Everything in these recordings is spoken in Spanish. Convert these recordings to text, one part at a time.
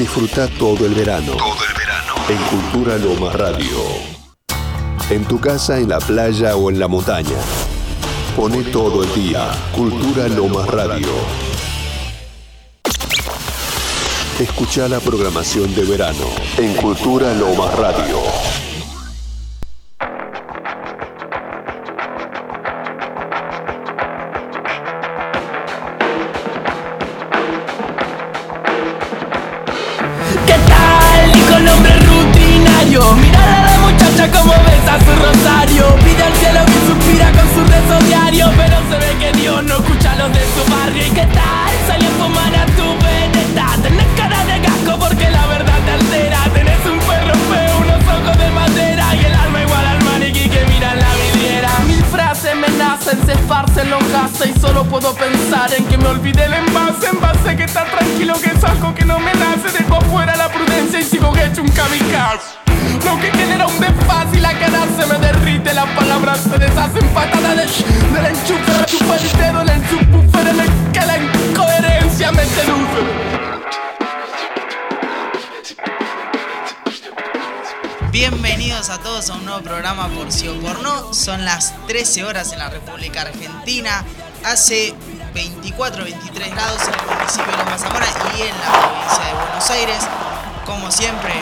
Disfruta todo el verano. Todo el verano. En Cultura Loma Radio. En tu casa, en la playa o en la montaña. Pone todo el día. Cultura Loma Radio. Escucha la programación de verano en Cultura Loma Radio. Hace 24, 23 grados en el municipio de Loma Zamora y en la provincia de Buenos Aires. Como siempre,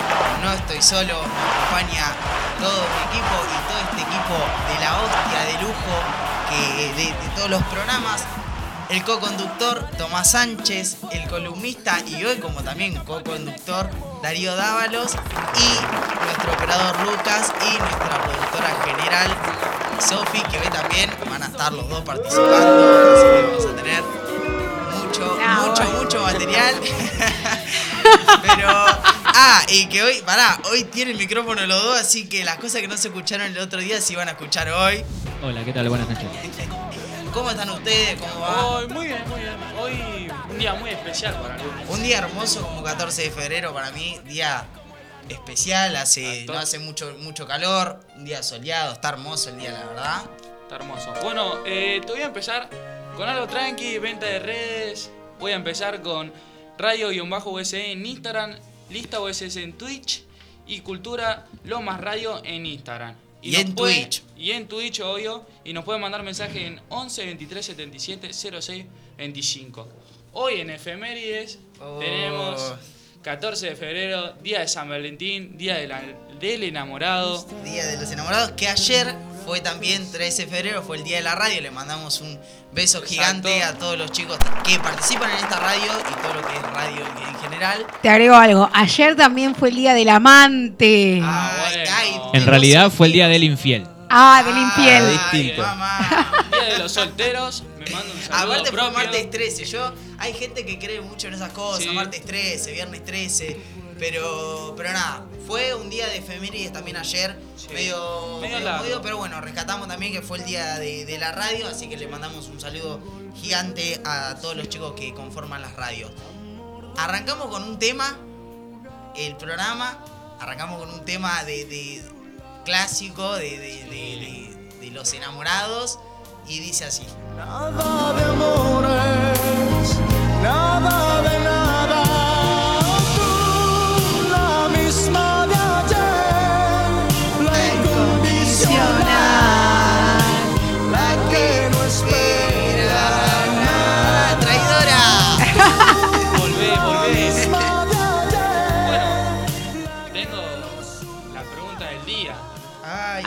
no estoy solo, me acompaña todo mi equipo y todo este equipo de la hostia de lujo de, de todos los programas. El co-conductor Tomás Sánchez, el columnista y hoy como también co-conductor Darío Dávalos y nuestro operador Lucas y nuestra productora general Sofi, que hoy también estar los dos participando, así que vamos a tener mucho, mucho, mucho material. Pero, ah, y que hoy, pará, hoy tiene el micrófono los dos, así que las cosas que no se escucharon el otro día se van a escuchar hoy. Hola, ¿qué tal? Buenas noches. ¿Cómo están ustedes? ¿Cómo va? Hoy, muy bien, muy bien. Hoy un día muy especial para algunos. Un día hermoso como 14 de febrero para mí, día especial, hace, no hace mucho, mucho calor, un día soleado, está hermoso el día, la verdad. Está hermoso. Bueno, eh, te voy a empezar con algo tranqui, venta de redes. Voy a empezar con radio-use en Instagram, lista USS en Twitch y Cultura Lomas Radio en Instagram. Y en puede- Twitch. Y en Twitch, obvio. Y nos pueden mandar mensaje en 11 23 77 06 25. Hoy en Efemérides Oh. tenemos 14 de febrero, Día de San Valentín, Día de la- del Enamorado. Día de los enamorados, que ayer fue también 13 de febrero, fue el día de la radio. Le mandamos un beso gigante a todos los chicos que participan en esta radio y todo lo que es radio en en general. Te agrego algo. Ayer también fue el día del amante. Ah, Ay, bueno. ay, En realidad fue el día del infiel. del infiel. Ay, distinto. mamá. Día de los solteros, me mando un saludo Aparte fue martes 13. Yo, hay gente que cree mucho en esas cosas, Sí. martes 13, viernes 13. Pero, pero nada, fue un día de efemérides también ayer, Sí. medio, Medio medio largo. movido, pero bueno, rescatamos también que fue el día de, de la radio, así que le mandamos un saludo gigante a todos los chicos que conforman las radios. Arrancamos con un tema, el programa, arrancamos con un tema de, de clásico de, de- de- de- de los enamorados y dice así. Nada de amores,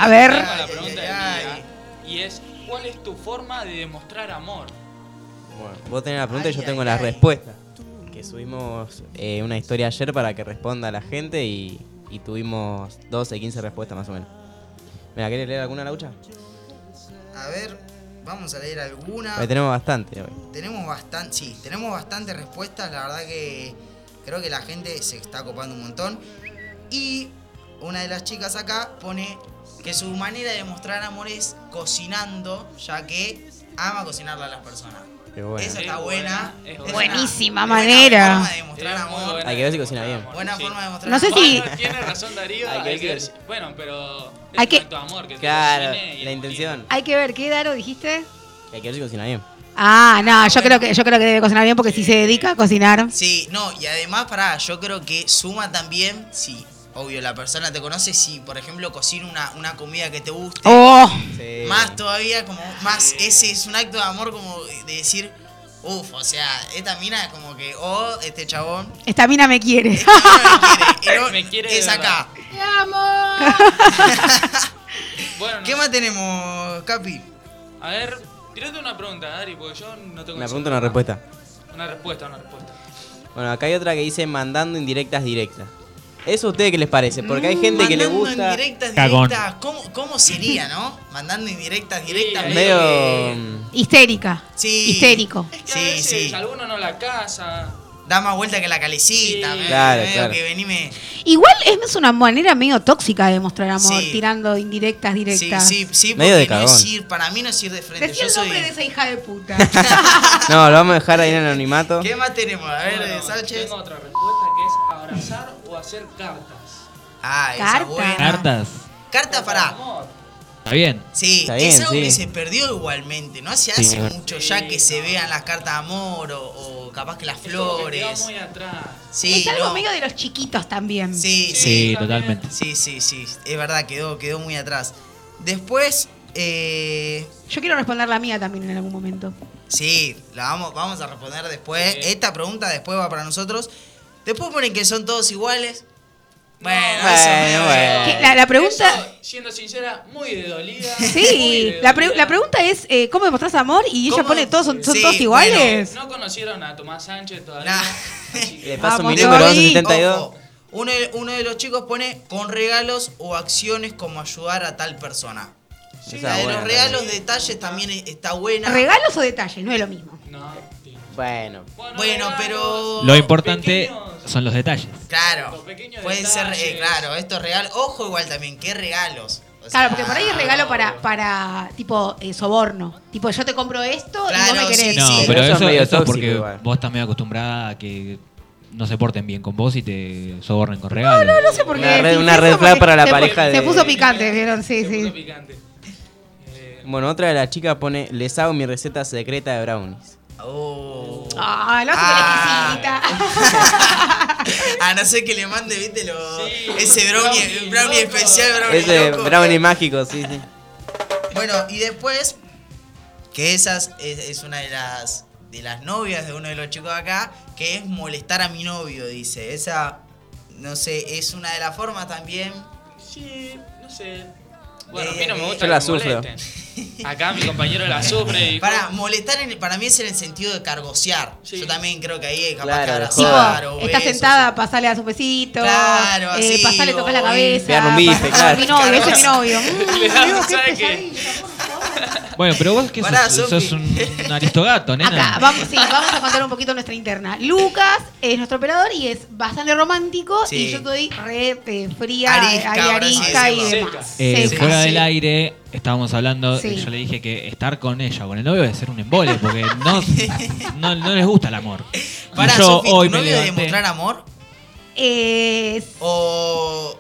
A ver. Tengo ay, la ay, pregunta ay, del ay. día. Y es, ¿cuál es tu forma de demostrar amor? Bueno, vos tenés la pregunta y yo Ay, tengo ay, la respuesta. Que subimos eh, una historia ayer para que responda la gente y, y tuvimos 12, 15 respuestas más o menos. Mira, ¿querés leer alguna laucha? A ver, vamos a leer alguna. Tenemos bastante hoy. Tenemos bastante, sí, tenemos bastantes respuestas. La verdad que creo que la gente se está copando un montón. Y una de las chicas acá pone que su manera de mostrar amor es cocinando, ya que ama cocinarle a las personas. Qué bueno. Esa Es está buena. es. Buenísima una buena manera. forma de muy amor. Hay que ver si cocina bien. amor, Buena sí. forma de demostrar No sé amor. si- Bueno, tiene razón Darío, Hay que hay que ver ver. si- Bueno, pero es Hay que- un acto de amor que Claro, la intención. Hay que ver, ¿qué Daro dijiste? Hay que ver si cocina bien. Ah, no, yo creo que yo creo que debe cocinar bien porque si se dedica a cocinar. Sí, no, y además, pará, yo creo que suma también, si, obvio, la persona te conoce, si, por ejemplo, cocina una, una comida que te guste, Oh, Sí. más todavía, como, más, ese es un acto de amor como de decir, uff, o sea, esta mina es como que, oh, este chabón, esta mina me quiere. esta mina me quiere, y no- Me quiere de es acá. Te amo. Bueno, no ¿Qué más tenemos, Capi? A ver, tirate una pregunta, Ari, porque yo no tengo Una pregunta, hacer una respuesta. Una respuesta, una respuesta. Bueno, acá hay otra que dice mandando indirectas directas. ¿Eso a ustedes qué les parece? Porque hay gente que le Mandando gusta. indirectas Cagón. directas, ¿cómo, ¿cómo sería, no? Mandando indirectas directas, Sí, medio Medio. que- Histérica. Sí. Histérico. Es que a Sí, veces sí. alguno no la casa. Da más vuelta que la calecita, Sí. Claro, medio claro. que venime. Igual es una manera medio tóxica de mostrar amor, Sí. tirando indirectas Sí, directas. sí, sí, Medio porque de no es cagón. ir, para mí no es ir de frente. Decí Yo el soy. nombre de esa hija de puta. No, lo vamos a dejar ahí en el anonimato. ¿Qué más tenemos? A ver, Bueno, Sánchez. Tengo otra respuesta abrazar o hacer cartas. Ah, esa Carta. buena. Cartas. Carta para. Está bien. Sí, Está es bien, algo sí. que se perdió igualmente. No hace, Sí. hace mucho ya que se vean las cartas de amor o, o capaz que las flores. muy atrás. Sí, es algo no. medio de los chiquitos también. Sí, sí, Sí, también. totalmente. sí, sí, sí. Es verdad, quedó, quedó muy atrás. Después, eh, Yo quiero responder la mía también en algún momento. Sí, la vamos, vamos a responder después. Sí. Esta pregunta después va para nosotros. Después ponen que son todos iguales. Bueno, No, eso bueno, bueno. La- la pregunta- Eso, siendo sincera, muy de dolida. Sí, de la, pre- la pregunta es, eh, ¿cómo demostrás amor? Y ella ¿Cómo? pone, ¿todos son, son Sí, todos iguales? No conocieron a Tomás Sánchez todavía. Nah. que- Le paso Vamos, mi número Gaby. 1172. Ojo, uno, de, uno de los chicos pone con regalos o acciones como ayudar a tal persona. Esa la de buena los regalos, detalles también e- está buena. ¿Regalos o detalles? No es lo mismo. No, sí. Bueno. Bueno, regalos, pero- Lo importante pequeños. Son los detalles. Claro, pueden ser, eh, claro, estos regalos. Ojo igual también, ¿qué regalos? O Claro, porque por ahí es regalo para, para tipo, eh, soborno. Tipo, yo te compro esto y vos Claro, me querés. sí, No, sí. pero eso eso, es medio eso es tóxico porque igual. vos estás medio acostumbrada a que no se porten bien con vos y te sobornen con regalos. No, no sé por qué. Una red- una red flag para la se pareja Se de- puso picante, ¿vieron? Sí, Se puso sí. picante. Eh, Bueno, otra de las chicas pone, les hago mi receta secreta de brownies. Oh. Ah, la Ah. otra A no ser que le mande, viste, lo, Sí, ese brownie, brownie brownie, loco. especial, brownie Ese loco. brownie mágico, sí, sí. Bueno, y después, que esas es, es una de las de las novias de uno de los chicos acá, que es molestar a mi novio, dice. Esa, no sé, es una de las formas también. sí, no sé. Bueno, a mí no me gusta yo la que me sufro. molesten. Acá mi compañero la sufre y Para, molestar en- para mí es en el sentido de cargosear. Sí. Yo también creo que ahí es capaz Claro, de abrazar o está besos. sentada, pasale a su besito. Claro, eh, así, pasale, tocar la o- cabeza. Pegarle un bife, claro. Mi novio, ese es mi novio. Le da- Dios, qué Bueno, pero vos que Pará, sos, un aristogato, nena. Acá, vamos, sí, vamos a contar un poquito nuestra interna. Lucas es nuestro operador y es bastante romántico Sí. y yo estoy re eh, fría, Arisca, sí arisca y demás. Eh, Seca. fuera sí. del aire estábamos hablando, Sí. yo le dije que estar con ella, con el novio, debe ser un embole, porque no, no, no les gusta el amor. Y Para, yo Sofi, hoy ¿tu me novio de levanté- demostrar amor? Eh, ¿O,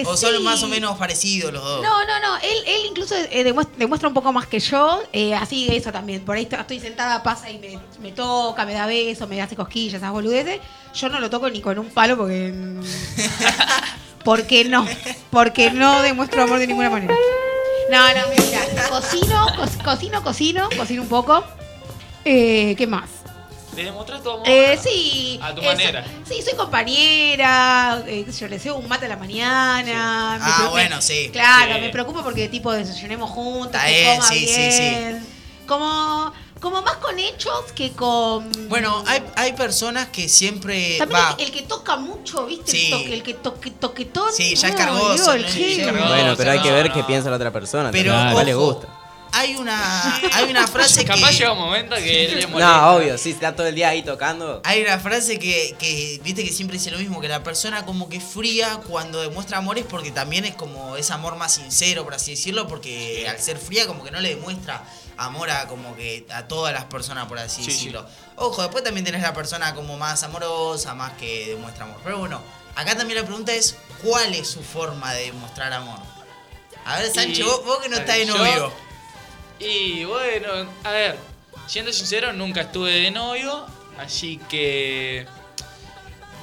eh, o son más o menos parecidos los dos? No, no, no. Él, él incluso eh, demuestra, demuestra un poco más que yo. eh, así eso también. Por ahí estoy- sentada, pasa y me, me toca, me da besos, me hace cosquillas, esas boludeces. Yo no lo toco ni con un palo porque. porque no. Porque no demuestro amor de ninguna manera. No, no, mira. Cocino, co- cocino, cocino, cocino un poco. ¿Qué más? Le demostrás tu amor. Eh, sí. A tu eso. manera. Sí, soy compañera. eh, sé yo le deseo un mate a la mañana. Ah, bueno, sí. Claro, Sí. me preocupa porque tipo desayunemos que bien, coma sí, sí. Como, como más con hechos que con. Bueno, hay, hay personas que siempre También va. el, el que toca mucho, ¿viste? Sí. El, toque, el que toque, toquetón. Sí, ya es cargoso, Dios, ¿no? sí. Ya es cargoso. Bueno, pero hay que ver no. qué piensa la otra persona. Pero también, le gusta. Hay una, hay una frase Capaz que. llega un momento que le molesta. No, obvio, sí, está todo el día ahí tocando. Hay una frase que, que, viste que siempre dice lo mismo, que la persona como que fría cuando demuestra amor es porque también es como ese amor más sincero, por así decirlo, porque al ser fría como que no le demuestra amor a como que a todas las personas, por así Sí, sí. decirlo. Ojo, después también tenés la persona como más amorosa, más que demuestra amor. Pero bueno, acá también la pregunta es, ¿cuál es su forma de demostrar amor? A ver, Sánchez, Y- vos, vos que no estás de novio. Y bueno, a ver, siendo sincero, nunca estuve de novio, así que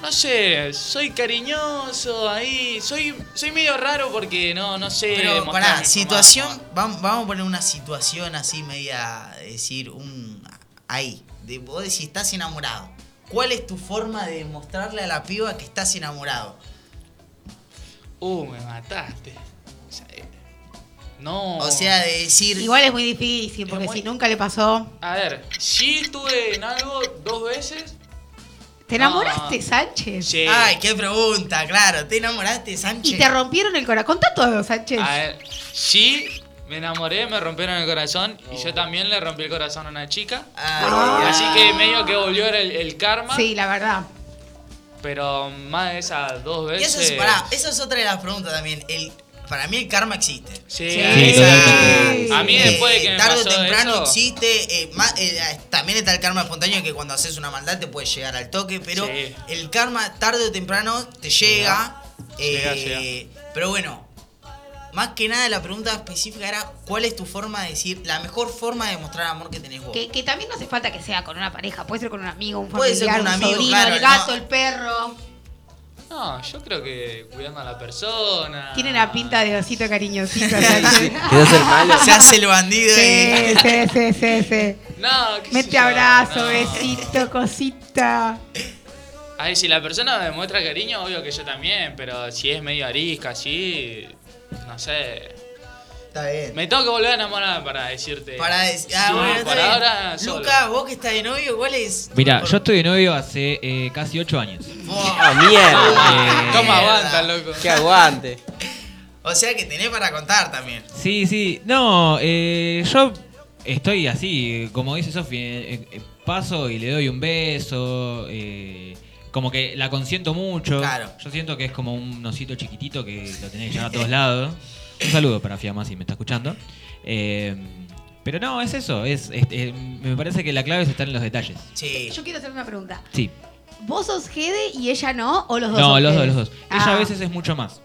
no sé, soy cariñoso ahí, soy soy medio raro porque no no sé. Pero pará, situación, vamos, vamos a poner una situación así media, decir, un ahí, de vos decís, estás enamorado. ¿Cuál es tu forma de mostrarle a la piba que estás enamorado? Uh, me mataste. O sea, No. O sea, de decir, Igual es muy difícil, porque muy- si nunca le pasó. A ver, sí estuve en algo dos veces. ¿Te enamoraste, No. Sánchez? Sí. ay, qué pregunta, claro, ¿te enamoraste, Sánchez? Y te rompieron el corazón. Contá todo, Sánchez. A ver, sí, me enamoré, me rompieron el corazón y yo también le rompí el corazón a una chica. Ah. Así que medio que volvió el, el karma. Sí, la verdad. Pero más de esas dos Y veces. eso es, pará, eso es otra de las preguntas también. El, para mí el karma existe. Sí, Sí. A mí después de que me tarde o temprano eso, existe. eh, eh, también está el karma espontáneo que cuando haces una maldad te puede llegar al toque, pero Sí. el karma tarde o temprano te llega. Llega, eh, Pero bueno, más que nada la pregunta específica era ¿cuál es tu forma de decir, la mejor forma de mostrar amor que tenés vos? Que, que también no hace falta que sea con una pareja, puede ser con un amigo, un Puede ser familiar, con un un, amigo, sobrino, claro, el gato, no. el perro. No, yo creo que cuidando a la persona. Tiene la pinta de osito cariñosito. Sánchez. ¿Quieres ser malo? Se hace el bandido Sí, y... sí, sí, sí, sí. No, qué sé Mete yo, abrazo, no. besito, cosita. A ver, si la persona me demuestra cariño, obvio que yo también, pero si es medio arisca, así. No sé. Está bien. Me tengo que volver a enamorar para decirte. Para decir, ah, Sí, bueno, está por bien. ahora. solo. Lucas, vos que estás de novio, ¿cuál es? Mira, yo estoy de novio hace eh, casi 8 años. ¡Ah, mierda! Eh, ¿Cómo Mierda. aguanta, loco? ¡Que aguante! O sea que tenés para contar también. Sí, sí. No, eh, yo estoy así, como dice Sofi, eh, eh, paso y le doy un beso. eh, como que la consiento mucho. Claro. Yo siento que es como un osito chiquitito que lo tenés que llevar a todos lados. Un saludo para Fiamma si me está escuchando. Eh, pero no, es eso. Es, es- me parece que la clave está en los detalles. Sí. Yo quiero hacer una pregunta. Sí. ¿Vos sos Gede y ella no? ¿O los dos? No, son los dos, los dos. Ah. Ella a veces es mucho más.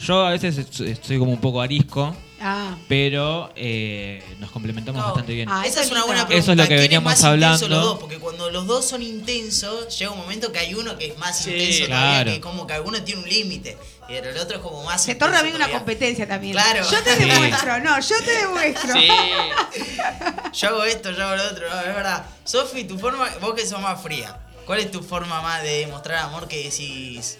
Yo a veces es- soy como un poco arisco, Ah. pero eh, nos complementamos No. bastante bien. Ah, Esa es una buena pregunta. Eso es lo que ¿Quién veníamos más intenso hablando. Los dos? Porque cuando los dos son intensos, llega un momento que hay uno que es más Sí, intenso claro. todavía, que como que alguno tiene un límite. Y el otro es como más Se torna a mí una todavía. competencia también. Claro. Yo te Sí. demuestro, no, yo te demuestro. Sí. Yo hago esto, yo hago lo otro, no, es verdad. Sofi, tu forma, vos que sos más fría, ¿cuál es tu forma más de mostrar amor que decís?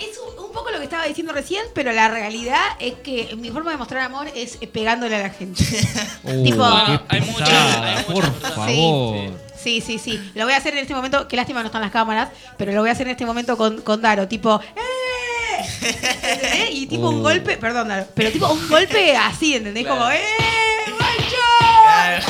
Es un, un poco lo que estaba diciendo recién, pero la realidad es que mi forma de mostrar amor es pegándole a la gente. Uh, Tipo- qué Hay mucha- pesada, hay mucha por favor. Sí, sí, sí. Lo voy a hacer en este momento. Qué lástima no están las cámaras, pero lo voy a hacer en este momento con, con Daro. Tipo, ¡eh! Y tipo un golpe, perdón, Daro, pero tipo un golpe así, ¿entendés? Claro. Como, ¡eh! ¡Macho! Claro.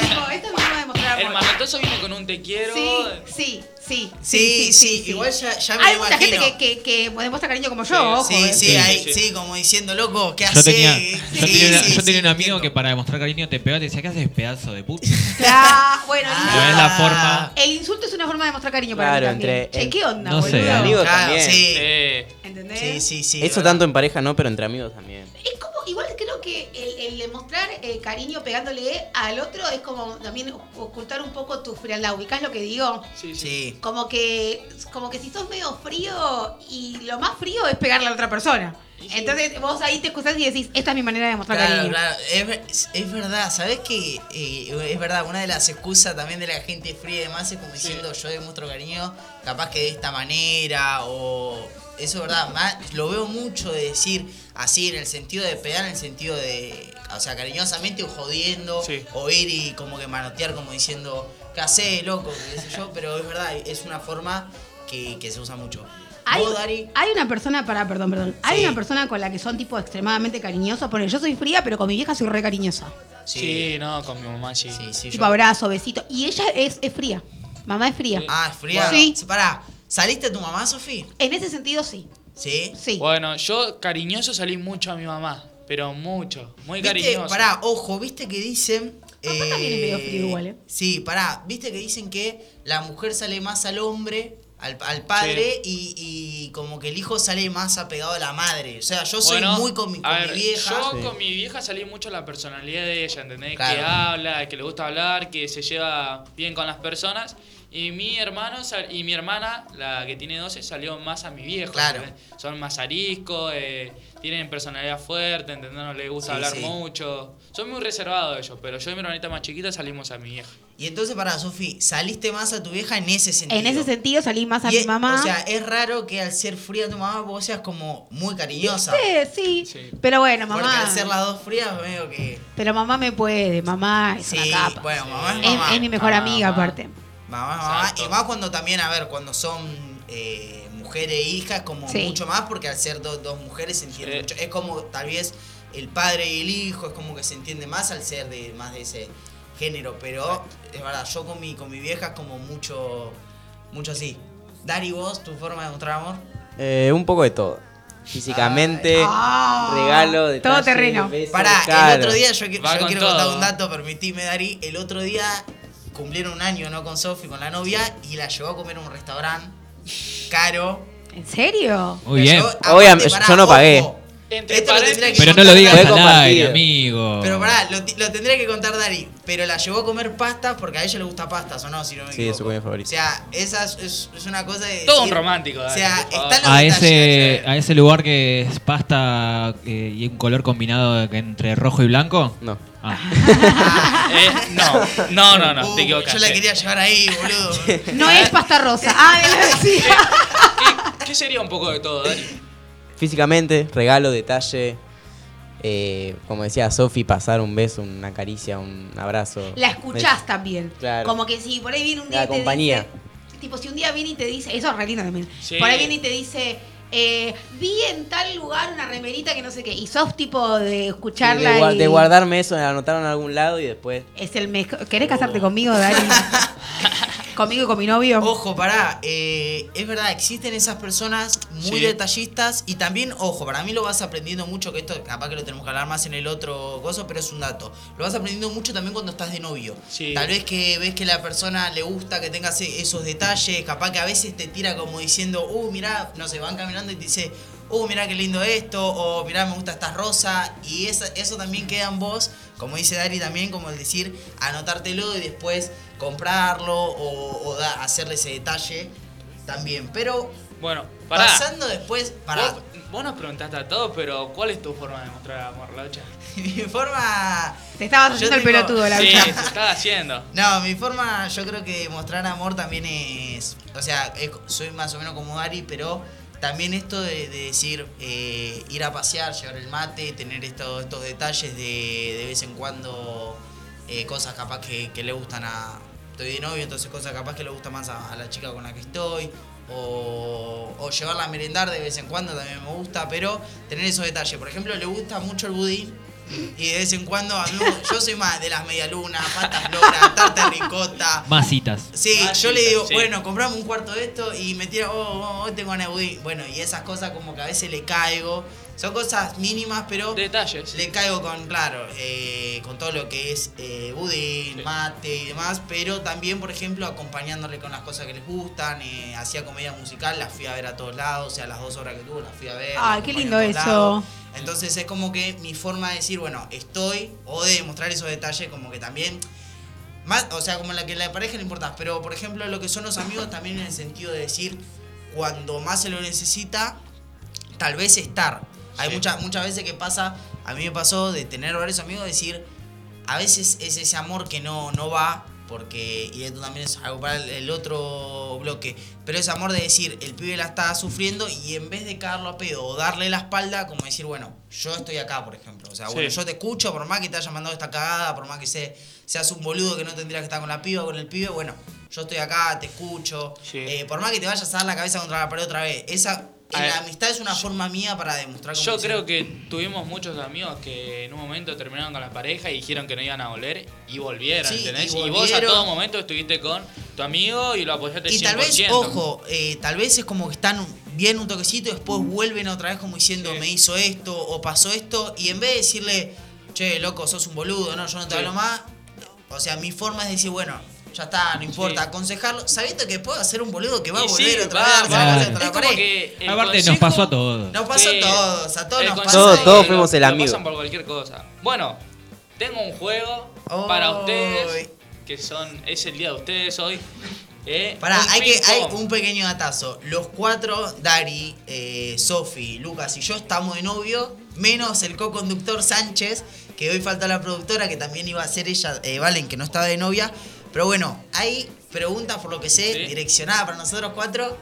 Tipo, esta es mi forma de mostrar El amor. manotazo viene con un te quiero. Sí, sí, sí. Sí, sí, igual ya, ya me Hay mucha gente imagino. que, que, que demuestra cariño como yo, Sí, ojo. Sí, eh. sí, Sí, ahí, sí, sí, sí. como diciendo, loco, ¿qué Yo haces? tenía, Sí, yo tenía, sí, yo tenía sí, un amigo que para demostrar cariño te pegaba y te decía, ¿qué haces, pedazo de puta? Claro, bueno, el Ah. No es la forma. El insulto es una forma de mostrar cariño para Claro, mí también. entre- Che, ¿qué onda, no sé, boludo? amigos Claro, también. sí. Sí. ¿Entendés? Sí, sí, sí. Eso ¿verdad? tanto en pareja no, pero entre amigos también. Es como, igual creo que el, el demostrar eh, cariño pegándole al otro es como también ocultar un poco tu frialdad. ¿Ubicás lo que digo? Sí, sí. Sí. Como que, como que si sos medio frío y lo más frío es pegarle a la otra persona. Entonces vos ahí te excusás y decís, esta es mi manera de mostrar Claro, cariño. claro, es, es- verdad, ¿sabes qué? Eh, es verdad, una de las excusas también de la gente fría y demás es como diciendo yo demuestro cariño, capaz que de esta manera o... Eso es verdad, más, lo veo mucho de decir así en el sentido de pegar, en el sentido de, o sea, cariñosamente o jodiendo, Sí. o ir y como que manotear como diciendo, ¿qué hacés, loco? qué sé yo, pero es verdad, es una forma que, que se usa mucho. Hay, ¿Vos, Dari? hay una persona, para, perdón, perdón. Hay Sí. una persona con la que son tipo extremadamente cariñosos. Porque yo soy fría, pero con mi vieja soy re cariñosa. Sí, no, con mi mamá sí. sí, sí, tipo yo- abrazo, besito. Y ella es, es fría. Mamá es fría. Ah, es fría. Sí. Pará, ¿saliste tu mamá, Sofi? En ese sentido, sí. Sí. Sí. Bueno, yo cariñoso salí mucho a mi mamá, pero mucho, muy ¿Viste? cariñoso. Pará, ojo, viste que dicen. Papá también es medio frío igual, ¿eh? Sí, pará, viste que dicen que la mujer sale más al hombre al, al padre y, y como que el hijo sale más apegado a la madre. O sea, yo soy Bueno, muy con mi, con mi vieja. Yo Sí. con mi vieja salí mucho la personalidad de ella, ¿entendés? Claro. Que habla, que le gusta hablar, que se lleva bien con las personas. Y mi hermano sal- y mi hermana, la que tiene 12, salió más a mi viejo. Claro. ¿entendés? Son más ariscos, eh, tienen personalidad fuerte, ¿entendés? No les gusta Sí, hablar sí. mucho. Son muy reservados ellos, pero yo y mi hermanita más chiquita salimos a mi vieja. Y entonces, para Sofi, saliste más a tu vieja en ese sentido. En ese sentido salí más a Y mi es- mamá. O sea, es raro que al ser fría tu mamá vos seas como muy cariñosa. Sí, sí, Sí. Pero bueno, Porque mamá. al ser las dos frías, veo que. Pero mamá me puede, mamá es Sí, una capa. bueno, mamá es es, mamá. es mi mejor Mamá. amiga aparte. Mamá, mamá. Exacto. Y más cuando también, a ver, cuando son eh, mujer e hija, como Sí. mucho más, porque al ser do- dos mujeres se entiende Sí. mucho. Es como tal vez el padre y el hijo, es como que se entiende más al ser de más de ese género. Pero es verdad, yo con mi, con mi vieja es como mucho, mucho así. Dari, vos, tu forma de mostrar amor. Eh, un poco de todo. Físicamente, Ah, regalo, de todo terreno. Pará, el otro día yo, quiero contar un dato, permitime, Dari. El otro día cumplieron un año, ¿no? Con Sofi, con la novia, y la llevó a comer a un restaurante caro. ¿En serio? Muy bien. Obviamente, yo no pagué. Entre Esto lo tendría paréntesis- que Pero no lo digas aire, compartido. amigo. Pero pará, lo, tendría que contar Dari. Pero la llevó a comer pastas porque a ella le gusta pastas, ¿o no? Si no me Sí, es su comida favorita. O sea, esa es, es- es una cosa de. Todo un romántico, O sea, están los a detalles, ese, a ese lugar que es pasta eh, y un color combinado entre rojo y blanco. No. Ah. Eh, no, no, no, no, Uh, te equivocas. Yo la quería llevar ahí, boludo. No es pasta rosa. Ah, lo decía. ¿Qué, qué sería un poco de todo, Dari? Físicamente, regalo, detalle. eh, como decía Sofi, pasar un beso, una caricia, un abrazo. La escuchás también. Claro. Como que si por ahí viene un día La y te compañía. dice. Tipo, si un día viene y te dice. Eso es re lindo también. Sí. Por ahí viene y te dice. Eh, vi en tal lugar una remerita que no sé qué. Y sos tipo de Sí, de, escucharla y. de guardarme eso, de anotarlo en algún lado y después. Es el mejor. ¿Querés casarte conmigo, Dari? conmigo y con mi novio. Ojo, pará, eh, es verdad, existen esas personas muy Sí. detallistas y también, ojo, para mí lo vas aprendiendo mucho, que esto capaz que lo tenemos que hablar más en el otro coso, pero es un dato. Lo vas aprendiendo mucho también cuando estás de novio. Sí. Tal vez que ves que la persona le gusta que tengas e- esos detalles, capaz que a veces te tira como diciendo, uh, mirá, no sé, van caminando y te dice, uh, mirá qué lindo esto, o mirá, me gusta esta rosa, y esa- eso también queda en vos, como dice Dari también, como el decir, anotártelo y después comprarlo o, o da- hacerle ese detalle también. Pero Bueno, pará. pasando después, para Vos, vos nos preguntaste a todos, pero ¿cuál es tu forma de mostrar amor, Laucha? mi forma... Te estabas haciendo el tengo- pelotudo, la Sí, se está haciendo. No, mi forma, yo creo que mostrar amor también es. O sea, es- soy más o menos como Dari, pero también esto de, de decir, eh, ir a pasear, llevar el mate, tener estos, detalles de, de vez en cuando, eh, cosas capaz que, le gustan a. Estoy de novio, entonces cosas capaz que le gusta más a, a la chica con la que estoy. O, o llevarla a merendar de vez en cuando también me gusta, pero tener esos detalles. Por ejemplo, le gusta mucho el budín. Y de vez en cuando, a mí, yo soy más de las medialunas, patas logras, tarta de ricota. Masitas. Sí, yo le digo, sí. bueno, compramos un cuarto de esto y me tira, oh, oh, hoy tengo budín. Bueno, y esas cosas como que a veces le caigo. Son cosas mínimas, pero Detalles. le caigo con, claro, eh, con todo lo que es eh, budín, Sí. mate y demás, pero también, por ejemplo, acompañándole con las cosas que les gustan. eh, hacía comedia musical, las fui a ver a todos lados, o sea, las dos horas que tuvo las fui a ver. Ay, qué lindo eso. Entonces es como que mi forma de decir, bueno, estoy, o de demostrar esos detalles, como que también más, o sea, como la que la pareja le importa, pero por ejemplo lo que son los amigos también en el sentido de decir, cuando más se lo necesita, tal vez estar. Hay Sí. muchas muchas veces que pasa, a mí me pasó de tener varios amigos, decir, a veces es ese amor que no, no va, porque, y esto también es algo para el, otro bloque, pero ese amor de decir, el pibe la está sufriendo y en vez de caerlo a pedo o darle la espalda, como decir, bueno, yo estoy acá, por ejemplo. O sea, Sí. bueno, yo te escucho, por más que te haya mandado esta cagada, por más que se, seas un boludo que no tendrías que estar con la piba o con el pibe, bueno, yo estoy acá, te escucho. Sí. Eh, por más que te vayas a dar la cabeza contra la pared otra vez, esa... La amistad es una forma mía para demostrar como Yo creo que tuvimos muchos amigos que en un momento terminaron con la pareja y dijeron que no iban a volver y volvieron, Sí, ¿entendés? y Y, vos a todo momento estuviste con tu amigo y lo apoyaste 100%. Y tal vez, ojo, eh, tal vez es como que están bien un toquecito y después vuelven otra vez como diciendo, Sí. me hizo esto o pasó esto, y en vez de decirle, che, loco, sos un boludo, no, yo no te Sí. hablo más, o sea, mi forma es decir, bueno, ya está, no importa, Sí. aconsejarlo, sabiendo que puede hacer un boludo que va a Y volver sí, otra va, vez a Es que el Aparte, nos pasó a todos. Nos pasó Sí. a todos, a todos El nos consejo Todos- todos fuimos el amigo. pasan por cualquier cosa. Bueno, tengo un juego para ustedes que son es el día de ustedes hoy. Eh, Pará, hay, que, hay un pequeño datazo. Los cuatro, Dari, eh, Sofi, Lucas y yo estamos de novio, menos el co-conductor Sánchez, que hoy falta la productora, que también iba a ser ella, eh, Valen, que no estaba de novia. Pero bueno, hay preguntas, por lo que sé, Sí. direccionadas para nosotros cuatro.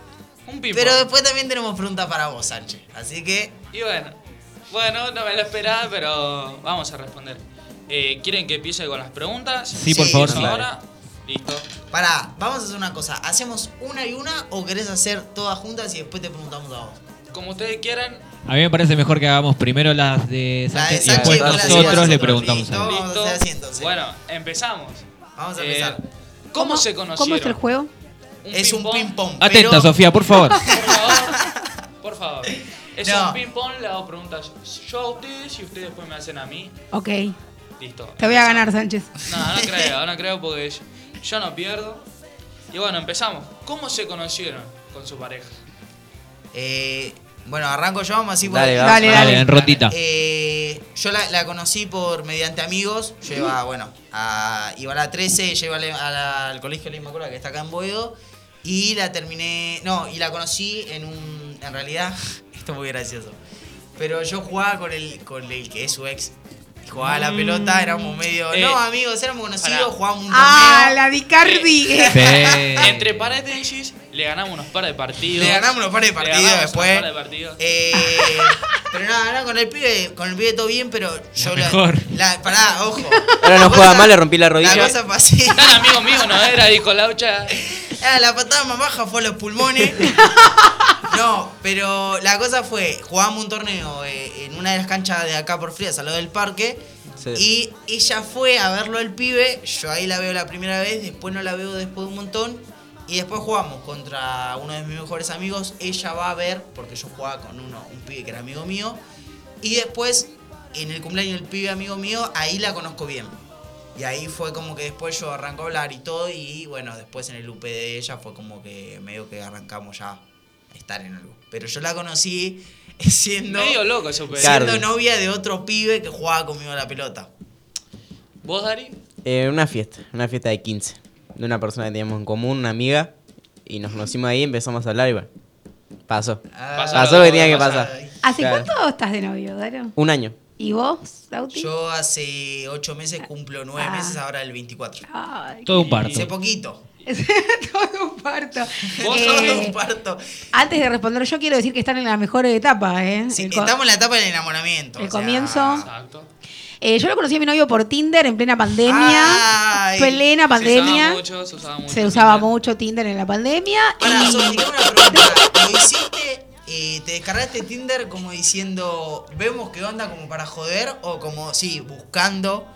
Un ping-pong. Pero después también tenemos preguntas para vos, Sánchez. Así que, Y bueno, bueno, no me lo esperaba, pero vamos a responder. Eh, ¿Quieren que empiece con las preguntas? Sí, por Sí, favor. sí. Ahora, listo. pará, vamos a hacer una cosa. ¿Hacemos una y una o querés hacer todas juntas y después te preguntamos a vos? Como ustedes quieran, A mí me parece mejor que hagamos primero las de La de Sánchez y Sánchez después de nosotros le nosotros. preguntamos Listo. a él. Vamos a listo. hacer así, entonces. Bueno, empezamos. Vamos a Eh, empezar. ¿Cómo, se conocieron? ¿Cómo es el juego? es un ping-pong. Atenta, pero- Sofía, por favor. Por favor, por favor. Es No. un ping-pong, le hago preguntas yo a ustedes y ustedes después me hacen a mí. Ok. Listo. Te voy a ganar, Sánchez. No, no creo, no creo porque yo no pierdo. Y bueno, empezamos. ¿Cómo se conocieron con su pareja? Eh, bueno, arranco yo, vamos así por Dale. Dale, Dale, dale. en rotita. Eh, yo la, la conocí por mediante amigos. Yo iba, bueno, a, iba a la 13, yo iba a la- a la- al colegio de Inmaculada que está acá en Boedo. Y la terminé. No, y la conocí en un. En realidad, esto es muy gracioso. Pero yo jugaba con el, con el que es su ex. Jugaba la pelota, éramos medio. Eh, no, amigos, éramos conocidos, pará. jugábamos un Ah, torneo. la Dicardi. Sí. Entre paréntesis, le ganamos unos par de partidos. Le ganamos unos par de partidos después. unos par de partidos. Eh, pero nada, nada, con el pibe, con el pibe todo bien, pero yo la. mejor. la- pará, ojo. Ahora no juega mal, le rompí la rodilla. La cosa fue así. Tan amigo mío no era, dijo Laucha. Ah, la patada más baja fue a los pulmones. No, pero la cosa fue, jugábamos un torneo eh, en una de las canchas de acá por Frías, al lado del parque. Sí. Y ella fue a verlo al pibe, yo ahí la veo la primera vez, después no la veo después de un montón. Y después jugamos contra uno de mis mejores amigos, ella va a ver, porque yo jugaba con uno, un pibe que era amigo mío. Y después, en el cumpleaños del pibe amigo mío, ahí la conozco bien. Y ahí fue como que después yo arrancó a hablar y todo. Y bueno, después en el UP de ella fue como que medio que arrancamos ya a estar en algo. Pero yo la conocí siendo, Medio loco pero. Claro. siendo novia de otro pibe que jugaba conmigo a la pelota. ¿Vos, Dari? Eh, una fiesta, una fiesta de 15. De una persona que teníamos en común, una amiga. Y nos conocimos ahí, empezamos a hablar y bueno. Pasó. Pasó lo que tenía que pasar. ¿Hace Claro. cuánto estás de novio, Daro? Un año. ¿Y vos, Lauti? Yo hace ocho meses cumplo nueve Ah. meses, ahora el 24. Ay, Todo un parto. Hace poquito. todo un parto. Vos Eh, Todo un parto. antes de responder, yo quiero decir que están en la mejor etapa, ¿eh? Sí, El co- estamos en la etapa del enamoramiento. el o sea, comienzo. Exacto. Eh, yo lo conocí a mi novio por Tinder en plena pandemia. Ay. plena Se pandemia. usaba mucho, se usaba mucho. Se usaba Tinder. mucho Tinder en la pandemia. Para, y- Sofi, tengo una pregunta. ¿Lo hiciste? Eh, ¿Te descargaste Tinder como diciendo, vemos qué onda como para joder? O como, sí, buscando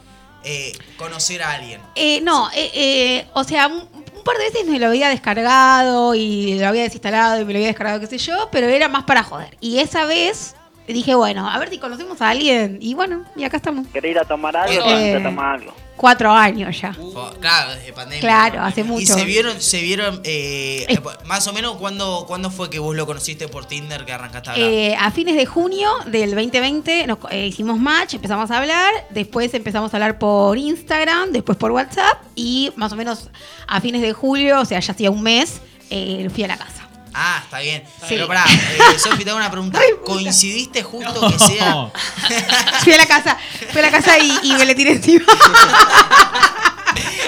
eh, conocer a alguien. Eh, no, eh, eh, o sea, un, un par de veces me lo había descargado y lo había desinstalado y me lo había descargado, qué sé yo, pero era más para joder. Y esa vez dije, bueno, a ver si conocemos a alguien. Y bueno, y acá estamos. ¿Querés ir a tomar algo? Eh, Vamos a tomar algo. Cuatro años ya. Claro, desde pandemia. Claro, hace mucho. Y se vieron, se vieron eh, eh, más o menos cuándo, cuándo fue que vos lo conociste por Tinder que arrancaste a hablar. Eh, a fines de junio del 2020 nos eh, hicimos match, empezamos a hablar, después empezamos a hablar por Instagram, después por WhatsApp y más o menos a fines de julio, o sea, ya hacía un mes, eh, fui a la casa. Ah, está bien. Sí. Pero pará, eh, Sofi, te hago una pregunta. ¿Coincidiste justo que sea? No. Fui a la casa, fui a la casa y, y me le tiré encima.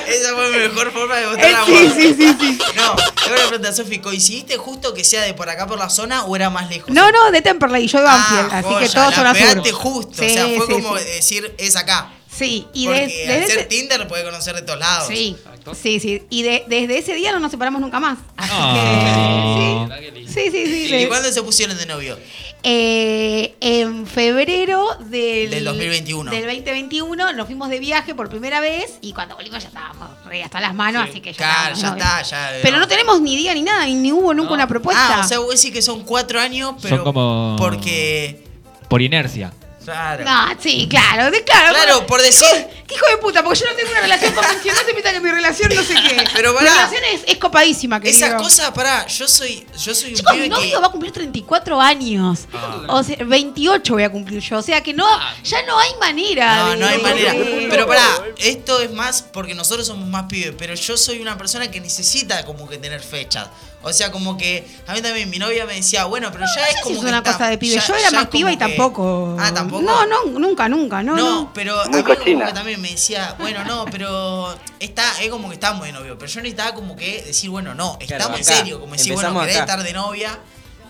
Esa fue mi mejor forma de mostrar Eh, amor. sí, sí, sí, sí. No, te hago una pregunta, Sofi. ¿Coincidiste justo que sea de por acá por la zona o era más lejos? No, no, de Temperley, yo de Banfield, Ah, así joya, que son azul. pegaste justo. o sea, fue sí, como decir, es acá. Sí, y Porque des- al desde ser ese- Tinder puede conocer de todos lados. Sí, Sí, sí. Y de- desde ese día no nos separamos nunca más. Así Ah. Que lindo. sí. Sí, sí, sí. ¿Y cuándo se pusieron de novio? Eh, en febrero del, Del 2021. Del 2021 nos fuimos de viaje por primera vez y cuando volvimos ya estábamos re hasta las manos, Sí. así que ya Claro, ya novios. está, ya. Pero no tenemos ni día ni nada, ni, ni hubo nunca No. una propuesta. Ah, o sea, vos decís que son cuatro años, pero como- porque... Por inercia. Claro. No, sí, claro, de, claro. Claro, por decir. ¿Qué hijo de puta? Porque yo no tengo una relación convencional, se metan en mi relación, no sé qué. Pero mi pará. relación es, es copadísima, querido. Esas cosas, pará, yo soy, yo soy un Chicos, mi novio que. va a cumplir 34 años. Ah. O sea, 28 voy a cumplir yo. O sea que no, ya no hay manera. No, de- no hay manera. de- Pero pará, esto es más porque nosotros somos más pibes, pero yo soy una persona que necesita como que tener fechas. O sea, como que a mí también mi novia me decía, bueno, pero ya No es sé como si es que una está- cosa de pibe. ya- Yo era más piba y que- tampoco. Ah, tampoco. No, no, nunca, nunca. No, No, no. pero a mí como que también me decía, bueno, no, pero está, es como que estamos de novio. Pero yo necesitaba como que decir, bueno, no, Claro, estamos en serio. Como decir, bueno, querés acá. estar de novia.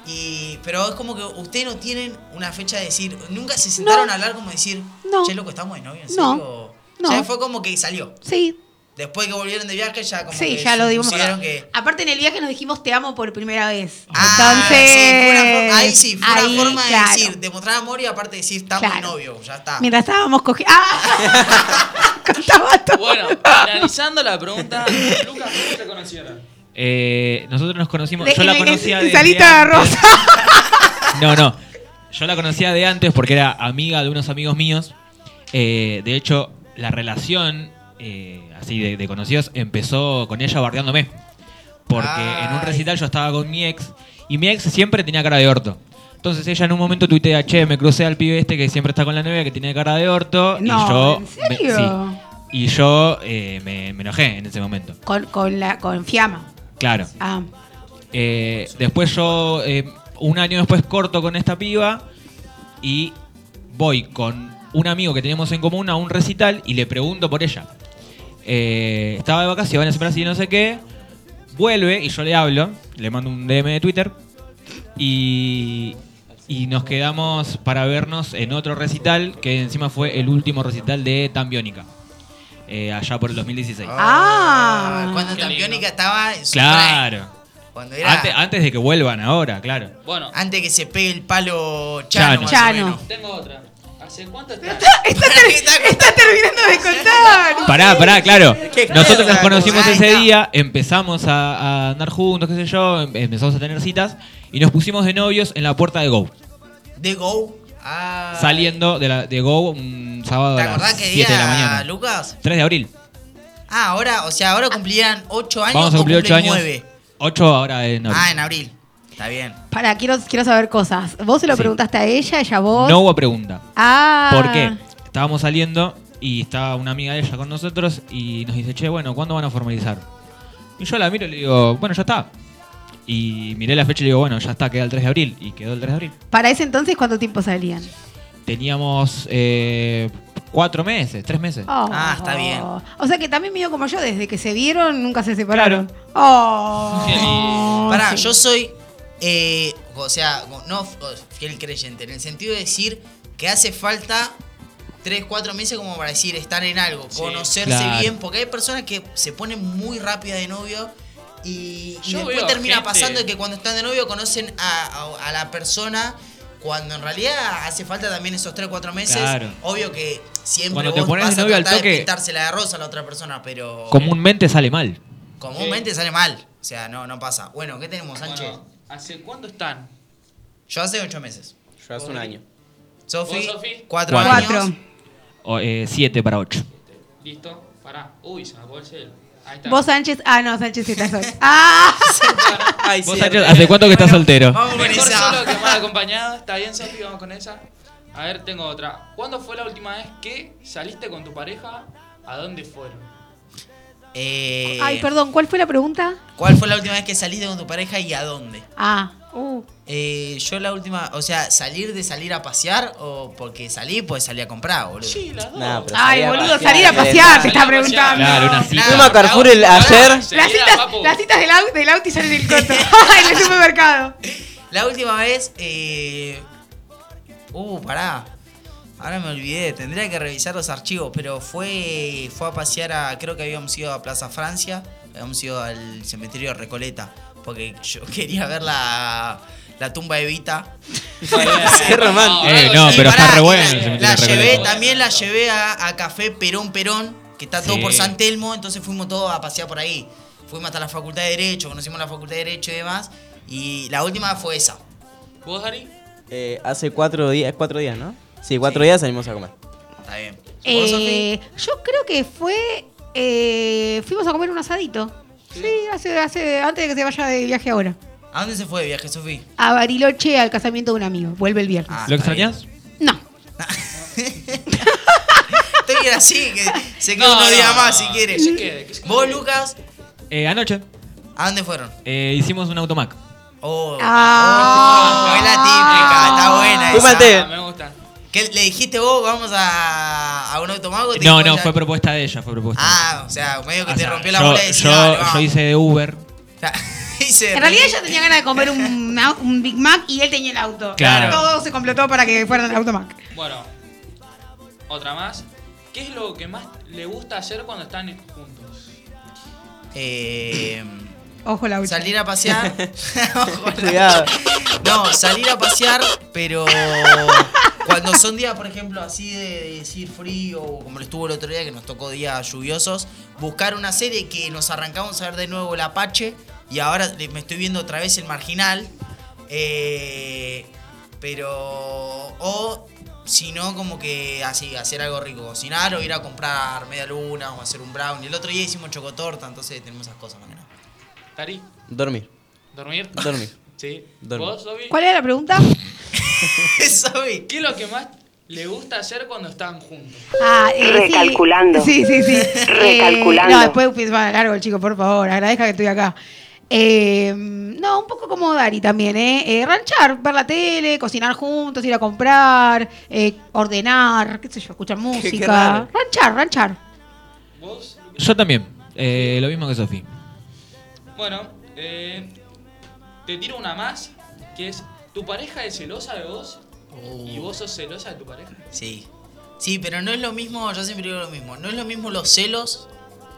Y, pero es como que ustedes no tienen una fecha de decir, nunca se sentaron a hablar como decir, No. che, loco, estamos de novio, en No. serio. No. Ya fue como que salió. Sí, Después que volvieron de viaje, ya como sí, que ya lo dimos. que. Aparte en el viaje nos dijimos te amo por primera vez. Ah, Entonces. sí, fue una forma- ahí sí, fue ahí, una forma claro. de decir, demostrar amor y aparte decir, estamos de Claro. novio, ya está. Mientras estábamos cogiendo. ¡Ah! Contaba todo. Bueno, analizando la pregunta, Lucas, ¿cómo te conocieron? Eh, nosotros nos conocimos. Yo la conocía de. Salita rosa. No, no. Yo la conocía de antes porque era amiga de unos amigos míos. Eh, de hecho, la relación eh, así de, de conocidos empezó con ella bardeándome. Porque en un recital yo estaba con mi ex y mi ex siempre tenía cara de orto. Entonces ella en un momento tuitea, che, me crucé al pibe este que siempre está con la novia que tiene cara de orto. No, y yo. ¿en me- serio? sí. y yo eh, me, me enojé en ese momento. Con, con, la, con Fiamma. Claro. Ah. Eh, después yo, eh, un año después, corto con esta piba y voy con un amigo que teníamos en común a un recital y le pregunto por ella. Eh, estaba de vacaciones en Brasil, no sé qué. Vuelve y yo le hablo, le mando un DM de Twitter y, y nos quedamos para vernos en otro recital que encima fue el último recital de Tan Biónica, eh, allá por el 2016. Ah. Cuando Qué lindo. Tampiónica estaba en su Claro. prime. Cuando era. Antes, antes de que vuelvan ahora, claro. Bueno, Antes que se pegue el palo Chano. Chano. más o Chano. menos. tengo otra. ¿Hace cuánto estás? Está, ter- está terminando de contar. Pará, pará, claro. Nosotros nos conocimos ese día, empezamos a, a andar juntos, qué sé yo, em- empezamos a tener citas y nos pusimos de novios en la puerta de Go. De Go. Ah. Saliendo de, la, de Go un sábado ¿Te a acordás las qué 7 de la día, mañana. Lucas? 3 de abril. Ah, ahora, o sea, ahora cumplían 8 años. Vamos a o cumplir 8 cumplen años. 9. 8 ahora en abril. Ah, en abril. Está bien. Para, quiero, quiero saber cosas. ¿Vos se lo Sí. preguntaste a ella, ella a vos? No hubo pregunta. Ah. ¿Por qué? Estábamos saliendo y estaba una amiga de ella con nosotros y nos dice, che, bueno, ¿cuándo van a formalizar? Y yo la miro y le digo, bueno, ya está. Y miré la fecha y le digo, bueno, ya está, queda el 3 de abril. Y quedó el 3 de abril. Para ese entonces, ¿cuánto tiempo salían? Teníamos eh, cuatro meses, tres meses. Oh. Ah, está bien. O sea que también medio como yo, desde que se vieron, nunca se separaron. Oh. Qué lindo. Pará, sí. yo soy. Eh, o sea, no fiel creyente, en el sentido de decir que hace falta 3, 4 meses como para decir estar en algo, Sí. conocerse Claro. bien, porque hay personas que se ponen muy rápida de novio y, y después termina gente- pasando de que cuando están de novio conocen a, a- a la persona. Cuando en realidad hace falta también esos 3, 4 meses. Claro. Obvio que siempre Cuando te vos pones vas de a novio al tratar de toque- pintársela de rosa a la otra persona, pero Comúnmente sale mal. comúnmente sale mal. O sea, no, no pasa. Bueno, ¿qué tenemos, Sánchez? Bueno, ¿hace cuánto están? Yo hace 8 meses. Yo hace un año. Sofi, ¿Vos, Sofi? 4 Cuatro. años. Cuatro. O, eh, siete para ocho. ¿Listo? Pará. Uy, se me apagó el cel. Ahí está. Vos, Sánchez. Ah, no, Sánchez está solo. Ah. Ay, ¿Vos, sí, Sánchez, ¿hace cuánto que estás soltero? Vamos con Mejor esa. solo que mal acompañado. Está bien, Sofi, vamos con esa. A ver, tengo otra. ¿Cuándo fue la última vez que saliste con tu pareja? ¿A dónde fueron? Eh, Ay, perdón, ¿cuál fue la pregunta? ¿Cuál fue la última vez que saliste con tu pareja y a dónde? Ah. Uh. Eh, yo la última, o sea, salir de salir a pasear o porque salí, pues salí a comprar, boludo. Sí, las dos. Ay, boludo, salir a pasear, te Salir está preguntando. Claro, una cita. Fuimos a Carrefour el- ayer. Las citas, papu. las citas del, au- del auto y salen del coto. en el supermercado. La última vez, eh... Uh, pará. Ahora me olvidé, tendría que revisar los archivos, pero fue fue a pasear a, creo que habíamos ido a Plaza Francia, habíamos ido al cementerio de Recoleta, porque yo quería ver la, la tumba de Evita. Qué romántico. Eh, no, así. pero está re bueno la- el cementerio La de llevé, también la llevé a, a Café Perón Perón, que está todo Sí. por San Telmo, entonces fuimos todos a pasear por ahí. Fuimos hasta la Facultad de Derecho, conocimos la Facultad de Derecho y demás. Y la última fue esa. ¿Vos, Dari? Eh, hace cuatro días, cuatro días, ¿no? Sí, cuatro Sí. días salimos a comer. Está bien. Eh, yo creo que fue. eh, fuimos a comer un asadito. Sí, hace, hace, antes de que se vaya de viaje ahora. ¿A dónde se fue de viaje, Sofi? A Bariloche al casamiento de un amigo. Vuelve el viernes. Ah, ¿Lo extrañas? No. Estoy bien así, que se queda No, unos no, días más si quiere. que se quede, que se ¿Vos. Lucas? Eh, anoche ¿A dónde fueron? eh, hicimos un automac. Oh, Ah. oh, es la típica, está buena esa. Ah, me gusta. ¿Qué, ¿Le dijiste vos, vamos a, a un automago? ¿Te No, no, fue propuesta de ella, fue propuesta. de Ah, o sea, medio que te O sea, rompió la yo, bola y yo, dale, yo hice de Uber. En realidad ella tenía ganas de comer un, un Big Mac y él tenía el auto. Claro. Todo se completó para que fueran al automac. Bueno, otra más. ¿Qué es lo que más le gusta hacer cuando están juntos? Eh, Ojo la ucha. salir a pasear. Ojo, la- Cuidado. No, salir a pasear, pero cuando son días, por ejemplo, así de, de decir frío, o como lo estuvo el otro día que nos tocó días lluviosos, buscar una serie que nos arrancamos a ver de nuevo el Apache y ahora me estoy viendo otra vez el Marginal. eh, pero. O si no, como que así, hacer algo rico, cocinar o ir a comprar media luna o hacer un brownie. El otro día hicimos chocotorta, entonces tenemos esas cosas mañana. Tari, Dormir. ¿dormir? Dormir. Sí. Dormir. ¿Vos? ¿Cuál era la pregunta? ¿Sabes? ¿Qué es lo que más le gusta hacer cuando están juntos? Ah, eh. Recalculando. Sí, sí, sí. Recalculando. Eh, no, después empieza a largo el chico, por favor. Agradezca que estoy acá. Eh, no, un poco como Dari también, ¿eh? Eh, Ranchar, ver la tele, cocinar juntos, ir a comprar, eh, ordenar, qué sé yo, escuchar qué música. ranchar, ranchar. ¿Vos? Yo también. Eh, lo mismo que Sofi. Bueno, eh, te tiro una más, que es, ¿tu pareja es celosa de vos? ¿Y vos sos celosa de tu pareja? Sí. Sí, pero no es lo mismo, yo siempre digo lo mismo, no es lo mismo los celos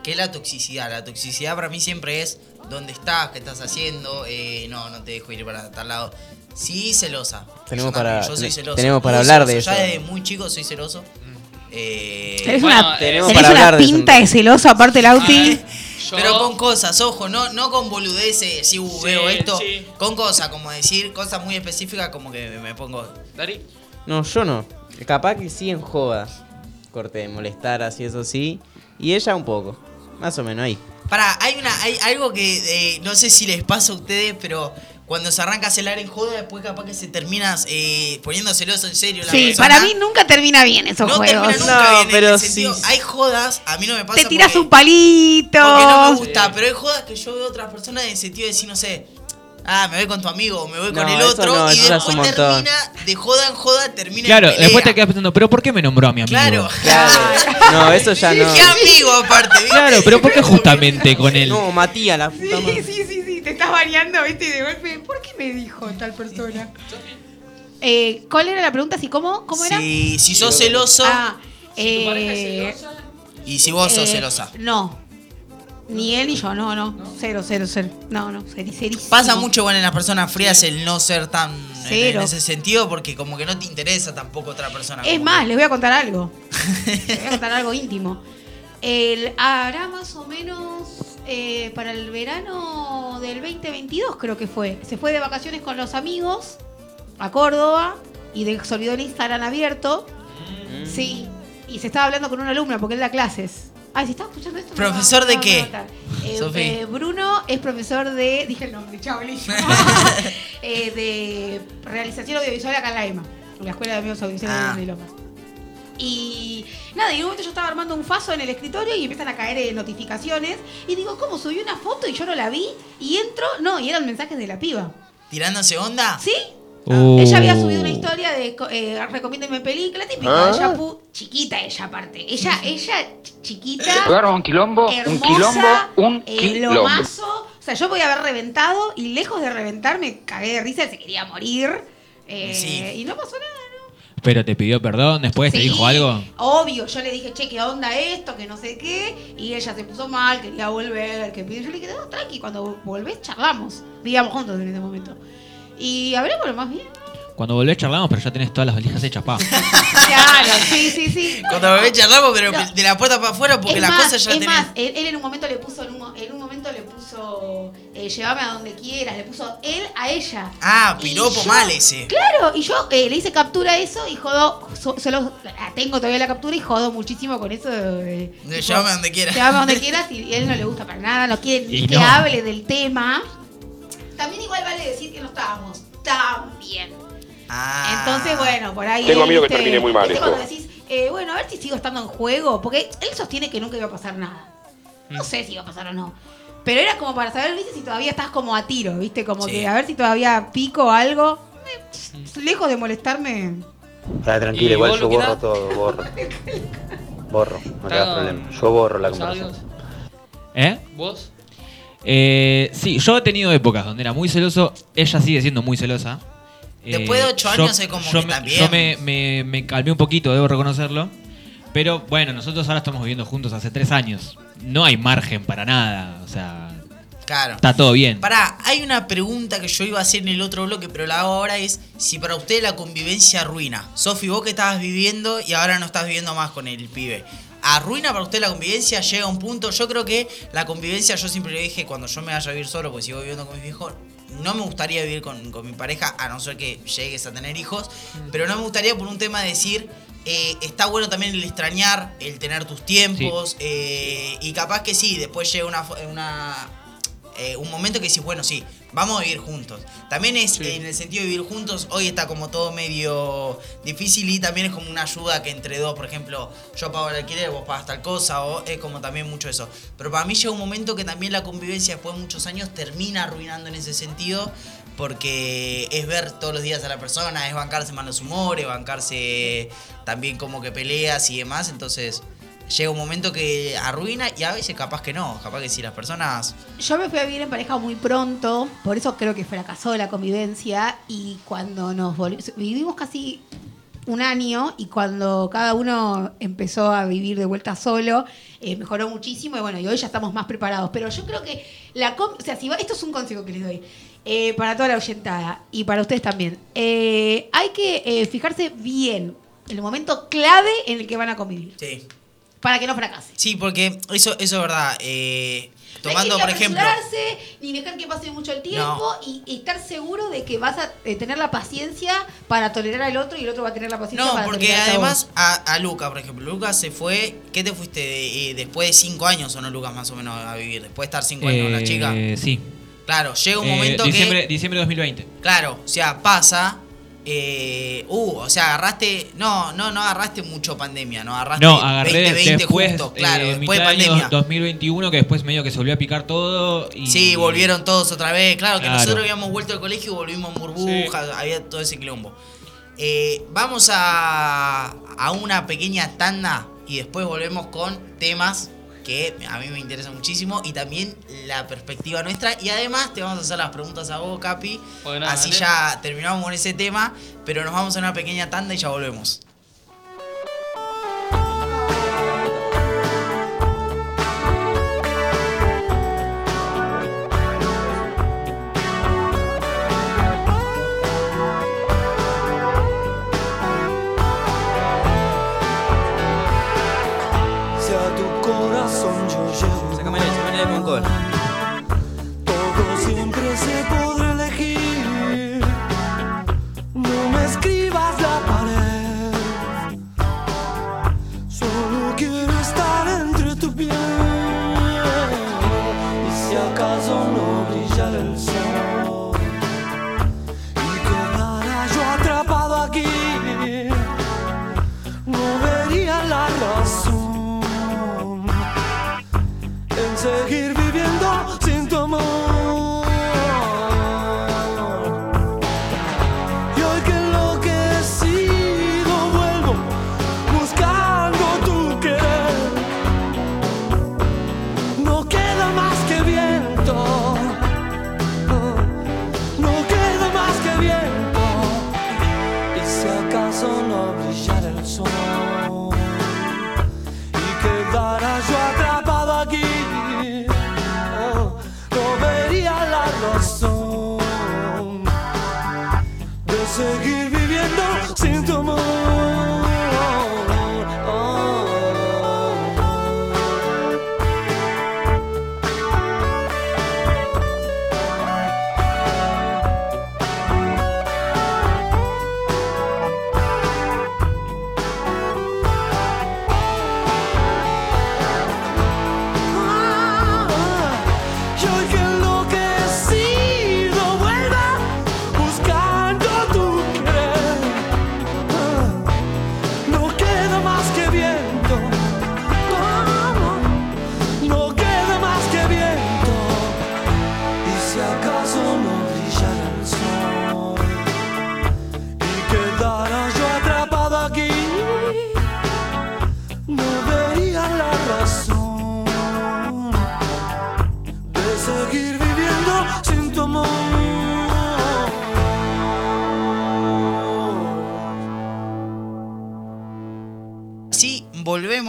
que la toxicidad. La toxicidad para mí siempre es dónde estás, qué estás haciendo, eh, no, no te dejo ir para tal lado. Sí, celosa. Tenemos Yo para- yo soy celoso. tenemos para hablar de celoso. Ya eso. desde muy chico soy celoso. Eh, Tenés bueno, una, eh, tenemos tenés para una eso. pinta de celoso aparte el Auti. Yo- Pero con cosas, ojo, no, no con boludeces, si uh, Sí, veo esto, sí. con cosas, como decir cosas muy específicas, como que me, me pongo. Dari, No, yo no. Capaz que sí en jodas. Corte de molestar, así, eso sí. Y ella un poco. Más o menos ahí. Pará, hay una, hay algo que eh, no sé si les pasa a ustedes, pero cuando se arranca a celar en joda, después capaz que se terminas eh, poniendo celoso en serio. La Sí, persona. para mí nunca termina bien esos no juegos. termina nunca No, bien, pero en el sí. sentido, hay jodas, a mí no me pasa Te tiras porque- un palito. Porque no me gusta, Sí. pero hay jodas que yo veo a otras personas en el sentido de decir, no sé, ah, me voy con tu amigo, o me voy con el otro, no, y después un montón. termina, de joda en joda, termina Claro, en pelea. después te quedas pensando, ¿pero por qué me nombró a mi amigo? Claro, Claro. No, eso ya no. Qué amigo aparte, ¿viste? Claro, pero ¿por qué justamente con él? No, Matías, la puta Sí, sí, sí, sí, te estás variando, viste, y de golpe, ¿por qué me dijo tal persona? Eh, ¿Cuál era la pregunta? ¿Si cómo? ¿Cómo era? Si, si sos celoso Ah, si tu pareja eh, es celosa, y si vos sos eh, celosa. No. Ni él ni yo, no, no. Cero, cero, cero. No, no, ceri- cerísimo. Pasa mucho bueno en las personas frías el no ser tan en, Cero. en ese sentido porque como que no te interesa tampoco otra persona. Es como más, que- les voy a contar algo. les voy a contar algo íntimo. El, hará más o menos eh, para el verano del 2022, creo que fue. Se fue de vacaciones con los amigos a Córdoba y de, se olvidó el Instagram abierto. Sí. Y se estaba hablando con una alumna porque él da clases. Ay, si estaba escuchando esto. ¿Profesor de qué? Eh, eh, Bruno es profesor de. Dije el nombre, chao. Eh, de realización audiovisual acá en la EMA, en la Escuela de Medios Audiovisuales Ah. de Lomas. Y nada, y en un momento yo estaba armando un faso en el escritorio y empiezan a caer eh, notificaciones. Y digo, ¿cómo subí una foto y yo no la vi? Y entro, no, y eran mensajes de la piba. ¿Tirándose onda? ¿Sí? Uh. Ella había subido una historia de eh, recomiéndeme película típica. Ella pu- chiquita ella aparte. Ella, ella ch- chiquita. un quilombo, hermosa, un eh, quilombo. lomazo. O sea, yo podía haber reventado y lejos de reventar me cagué de risa, se quería morir. Eh, Sí. Y no pasó nada. Pero te pidió perdón, después te Sí, dijo algo. Obvio, yo le dije, che, ¿qué onda esto? Que no sé qué. Y ella se puso mal, quería volver, que. Yo le dije, no, tranqui, cuando volvés charlamos. Vivíamos juntos en ese momento. Y hablemos lo más bien. Cuando volvés charlamos, pero ya tenés todas las valijas hechas, pa. Claro, sí, sí, sí. Cuando ve charlamos, pero No. de la puerta para afuera porque es la más, cosa ya es tenés. más, él, él en un momento le puso, en un, mo- en un momento le puso, eh, llévame a donde quieras, le puso él a ella. Ah, piropo yo- mal ese. Claro, y yo eh, le hice captura a eso y jodo, so- solo la tengo todavía la captura y jodo muchísimo con eso. De, De llámame donde quieras. Llámame donde quieras y a él no le gusta para nada, no quiere ni Y que no. hable del tema. También igual vale decir que no estábamos tan bien. Ah. Entonces, bueno, por ahí. Tengo miedo que viste, termine muy mal viste esto. cuando decís, eh, bueno, a ver si sigo estando en juego, porque él sostiene que nunca iba a pasar nada. No Mm. sé si iba a pasar o no. Pero era como para saber, viste, si todavía estás como a tiro, viste, como Sí. que a ver si todavía pico algo. Eh, lejos de molestarme. Está ¿Y tranquilo, igual yo borro todo, borro. Borro, no te con problema. Yo borro la conversación. ¿Eh? ¿Vos? Eh, sí, yo he tenido épocas donde era muy celoso. Ella sigue siendo muy celosa. Eh, Después de ocho yo- años es como yo que me, también. Yo me, me- me calmé un poquito, debo reconocerlo. Pero bueno, nosotros ahora estamos viviendo juntos hace tres años. No hay margen para nada. O sea, Claro. está todo bien. Pará, hay una pregunta que yo iba a hacer en el otro bloque, pero la hago ahora es si para usted la convivencia arruina. Sofi, vos que estabas viviendo y ahora no estás viviendo más con el pibe. ¿Arruina para usted la convivencia? ¿Llega a un punto? Yo creo que la convivencia, yo siempre le dije, cuando yo me vaya a vivir solo, porque sigo viviendo con mis viejos, no me gustaría vivir con, con mi pareja, a no ser que llegues a tener hijos, pero no me gustaría por un tema de decir, eh, está bueno también el extrañar, el tener tus tiempos, eh, y capaz que sí, después llega una eh, un momento que decís, bueno, sí, vamos a vivir juntos. También es Sí. en el sentido de vivir juntos, hoy está como todo medio difícil y también es como una ayuda que entre dos, por ejemplo, yo pago el alquiler, vos pagas tal cosa, o es como también mucho eso. Pero para mí llega un momento que también la convivencia después de muchos años termina arruinando en ese sentido. Porque es ver todos los días a la persona, es bancarse malos humores, bancarse también como que peleas y demás. Entonces llega un momento que arruina y a veces capaz que no. Capaz que si las personas Yo me fui a vivir en pareja muy pronto, por eso creo que fracasó la convivencia. Y cuando nos volvimos, vivimos casi un año y cuando cada uno empezó a vivir de vuelta solo, eh, mejoró muchísimo y bueno, y hoy ya estamos más preparados. Pero yo creo que la... com- O sea, si va, esto es un consejo que les doy. eh, para toda la oyentada y para ustedes también. Eh, hay que fijarse bien el momento clave en el que van a convivir, Sí. Para que no fracase. Sí, porque eso, eso es verdad. Eh, No hay tomando, que por ejemplo. ni dejar que pase mucho el tiempo y, y estar seguro de que vas a eh, tener la paciencia para tolerar al otro y el otro va a tener la paciencia No, para porque tolerarte a además a, a Luca, por ejemplo, Luca se fue. ¿Qué te fuiste de- eh, después de cinco años o no, Lucas, más o menos a vivir? Después de estar cinco años con la Eh, chica. Sí. Claro, llega un Eh, momento diciembre, que. diciembre de 2020. Claro, o sea, pasa. Eh, uh, o sea, agarraste. No, no, no agarraste mucho pandemia, no agarraste No, agarré 2020 después, justo, claro, eh, después de pandemia. 2021, que después medio que se volvió a picar todo. Y, Sí, volvieron todos otra vez. Claro, que nosotros habíamos vuelto al colegio y volvimos en burbujas, había todo ese quilombo. Eh, vamos a, a una pequeña tanda y después volvemos con temas que a mí me interesan muchísimo y también la perspectiva nuestra. Y además te vamos a hacer las preguntas a vos, Capi. Bueno, Así dale. ya terminamos con ese tema, pero nos vamos a una pequeña tanda y ya volvemos.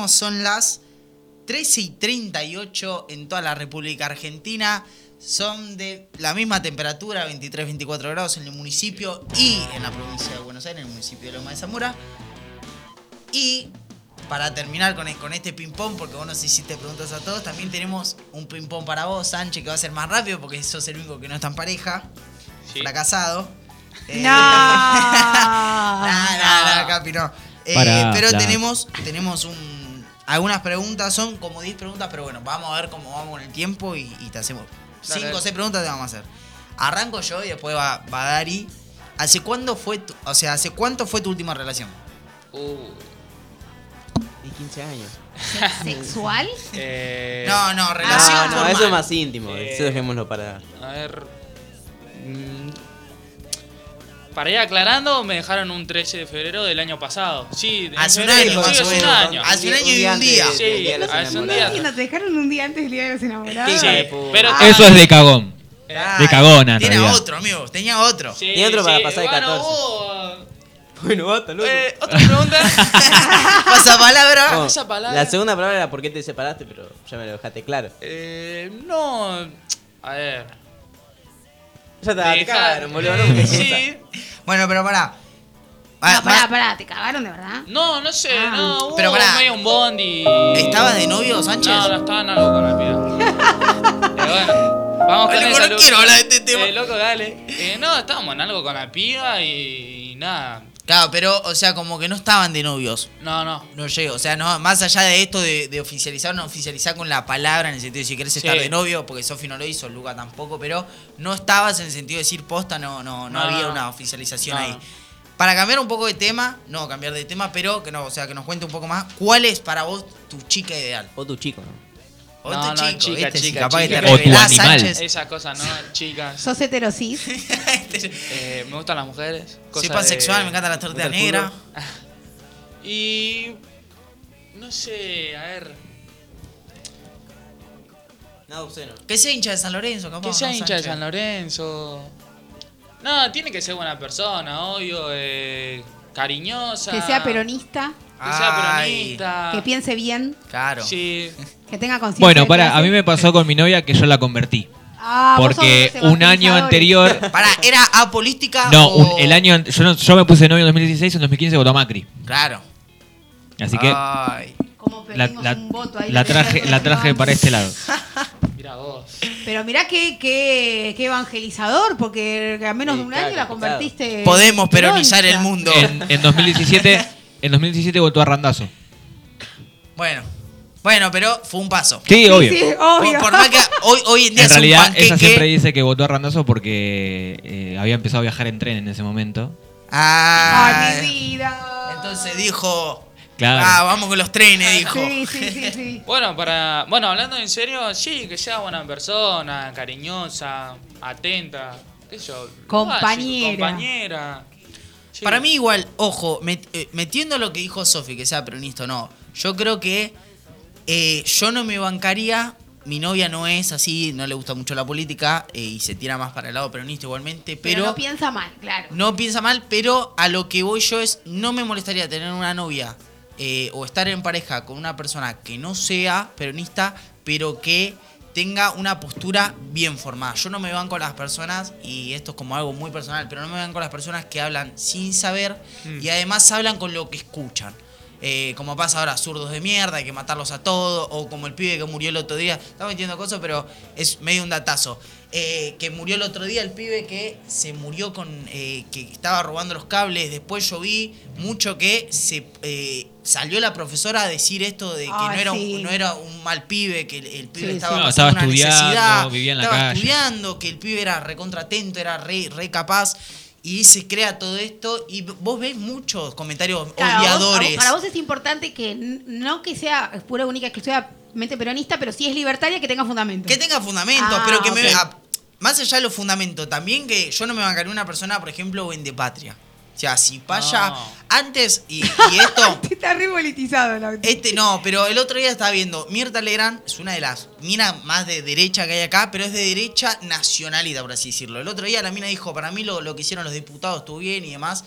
Son las 13 y 38 en toda la República Argentina. Son de la misma temperatura, 23-24 grados en el municipio y en la provincia de Buenos Aires, en el municipio de Loma de Zamora. Y para terminar con, con este ping-pong, porque vos nos hiciste preguntas a todos, también tenemos un ping-pong para vos, Sánchez, que va a ser más rápido porque sos el único que no está en pareja, Sí. fracasado. Eh, No. no, no, no, Capi, no. Eh, pero tenemos, tenemos un, algunas preguntas, son como 10 preguntas, pero bueno, vamos a ver cómo vamos con el tiempo y, y te hacemos 5 Dale. o 6 preguntas te vamos a hacer. Arranco yo y después va, va Dari. ¿Hace cuándo fue tu, o sea, hace cuánto fue tu última relación? Uh, Y 15 años. ¿Sexual? eh, No, no, relación Ah, no, formal. eso es más íntimo. Eh, Eso dejémoslo para. A ver. mm, Para ir aclarando, me dejaron un 13 de febrero del año pasado. Sí, Hace un año, sí, hace un año. Hace un año y un día. Sí, hace un día. ¿Te dejaron un día antes del Día de los Enamorados? ¿Qué Sí, pero Ah. Eso es de cagón. De cagona, realidad. otro, amigo, tenía otro. Sí, Y otro para pasar de bueno, 14. vos, Bueno, basta, loco. eh, otra pregunta. Pasa palabra. Oh, esa palabra- La segunda palabra era por qué te separaste, pero ya me lo dejaste claro. Eh, no. A ver. Ya está, te cagaron, boludo. No, me sí. Bueno, pero pará. Ah, No, pará, ma- pará, ¿te cagaron de verdad? No, no sé, Ah. no. Hubo Pero pará. medio un bondi. ¿Estabas de novio, Sánchez? No, no estaba en algo con la piba. Pero bueno, vamos con loco, esa, no Lu- quiero hablar de este tema. Eh, loco, dale. Eh, no, estábamos en algo con la piba y, y nada. Claro, pero, o sea, como que no estaban de novios. No, no. No llego, o sea, no, más allá de esto de, de oficializar, no oficializar con la palabra en el sentido de si querés Sí. estar de novio, porque Sofi no lo hizo, Luca tampoco, pero no estabas en el sentido de decir posta, no, no, no, No, había no. una oficialización No. ahí. Para cambiar un poco de tema, no cambiar de tema, pero que no, o sea, que nos cuente un poco más, ¿cuál es para vos tu chica ideal? O tu chico, ¿no? No, no, chico, chica, ¿viste? Chica, capaz que chica. te O tu revelás, animal. Sánchez. Esas cosas, ¿no? Chicas. ¿Sos heterosis? Eh, me gustan las mujeres. Soy cosas de- pansexual, me encanta la torta negra. Y. No sé, a ver. Nada obsceno. Que sea hincha de San Lorenzo, capaz. Que sea ¿no, hincha de? San Lorenzo. No, tiene que ser buena persona, obvio. eh, cariñosa. Que sea peronista, Que sea peronista. que piense bien, Claro. Sí. que tenga conciencia. Bueno, de para, clase. a mí me pasó con mi novia que yo la convertí. Ah, vos Porque sos un año anterior. Para, ¿era apolística No, o...? un- el año. an- Yo, no- yo me puse novio en 2016 en 2015 votó Macri. Claro. Así que Ay. Como la, la- un voto ahí. la traje, la traje para este lado. Mira vos. Pero mirá qué, qué, qué evangelizador, porque a menos Sí, de un claro, año la complicado. convertiste. Podemos peronizar el peronista. mundo. En, en 2017, en 2017 votó a Randazo. Bueno. Bueno, pero fue un paso. Sí, obvio. sí, Por, obvio. por más que hoy, hoy en día En es un realidad, panqueque. ella siempre dice que votó a Randazo porque eh, había empezado a viajar en tren en ese momento. Ah, Ay, mi vida. entonces dijo... Claro. Ah, vamos con los trenes, dijo. Sí, sí, sí, sí. Bueno, para. Bueno, hablando en serio, sí, que sea buena persona, cariñosa, atenta. ¿Qué sé yo? Compañera. básico, compañera. Sí. Para mí igual, ojo, met- eh, metiendo lo que dijo Sofi, que sea peronista o no, yo creo que eh, yo no me bancaría, mi novia no es así, no le gusta mucho la política eh, y se tira más para el lado peronista igualmente, Pero, pero, no piensa mal, claro. no piensa mal, pero a lo que voy yo es, no me molestaría tener una novia eh, o estar en pareja con una persona que no sea peronista, pero que tenga una postura bien formada. Yo no me van con las personas, y esto es como algo muy personal, pero no me van con las personas que hablan sin saber y además hablan con lo que escuchan. Eh, como pasa ahora, zurdos de mierda, hay que matarlos a todos, o como el pibe que murió el otro día, estamos metiendo cosas, pero es medio un datazo. Eh, que murió el otro día el pibe que se murió con. eh, que estaba robando los cables. Después yo vi mucho que se salió la profesora a decir esto de que no, era sí. un, no era un mal pibe, que el, el pibe Sí, estaba sí. No, pasando estaba una estudiando, necesidad, vivía en la estaba calle. estudiando, que el pibe era recontratento, era re, re capaz. Y se crea todo esto. Y vos ves muchos comentarios Claro, vos- odiadores. para vos es importante que no que sea pura única exclusivamente peronista, pero sí es libertaria que tenga fundamento. Que tenga fundamento, Ah, pero que me. a- más allá de los fundamentos, también que yo no me bancaría una persona, por ejemplo, en de patria. O sea, si vaya. No. Antes, y, y esto. Está re politizado la Este no, pero el otro día estaba viendo, Mirta Legrand es una de las minas más de derecha que hay acá, pero es de derecha nacionalidad, por así decirlo. El otro día la mina dijo, para mí lo, lo que hicieron los diputados estuvo bien y demás.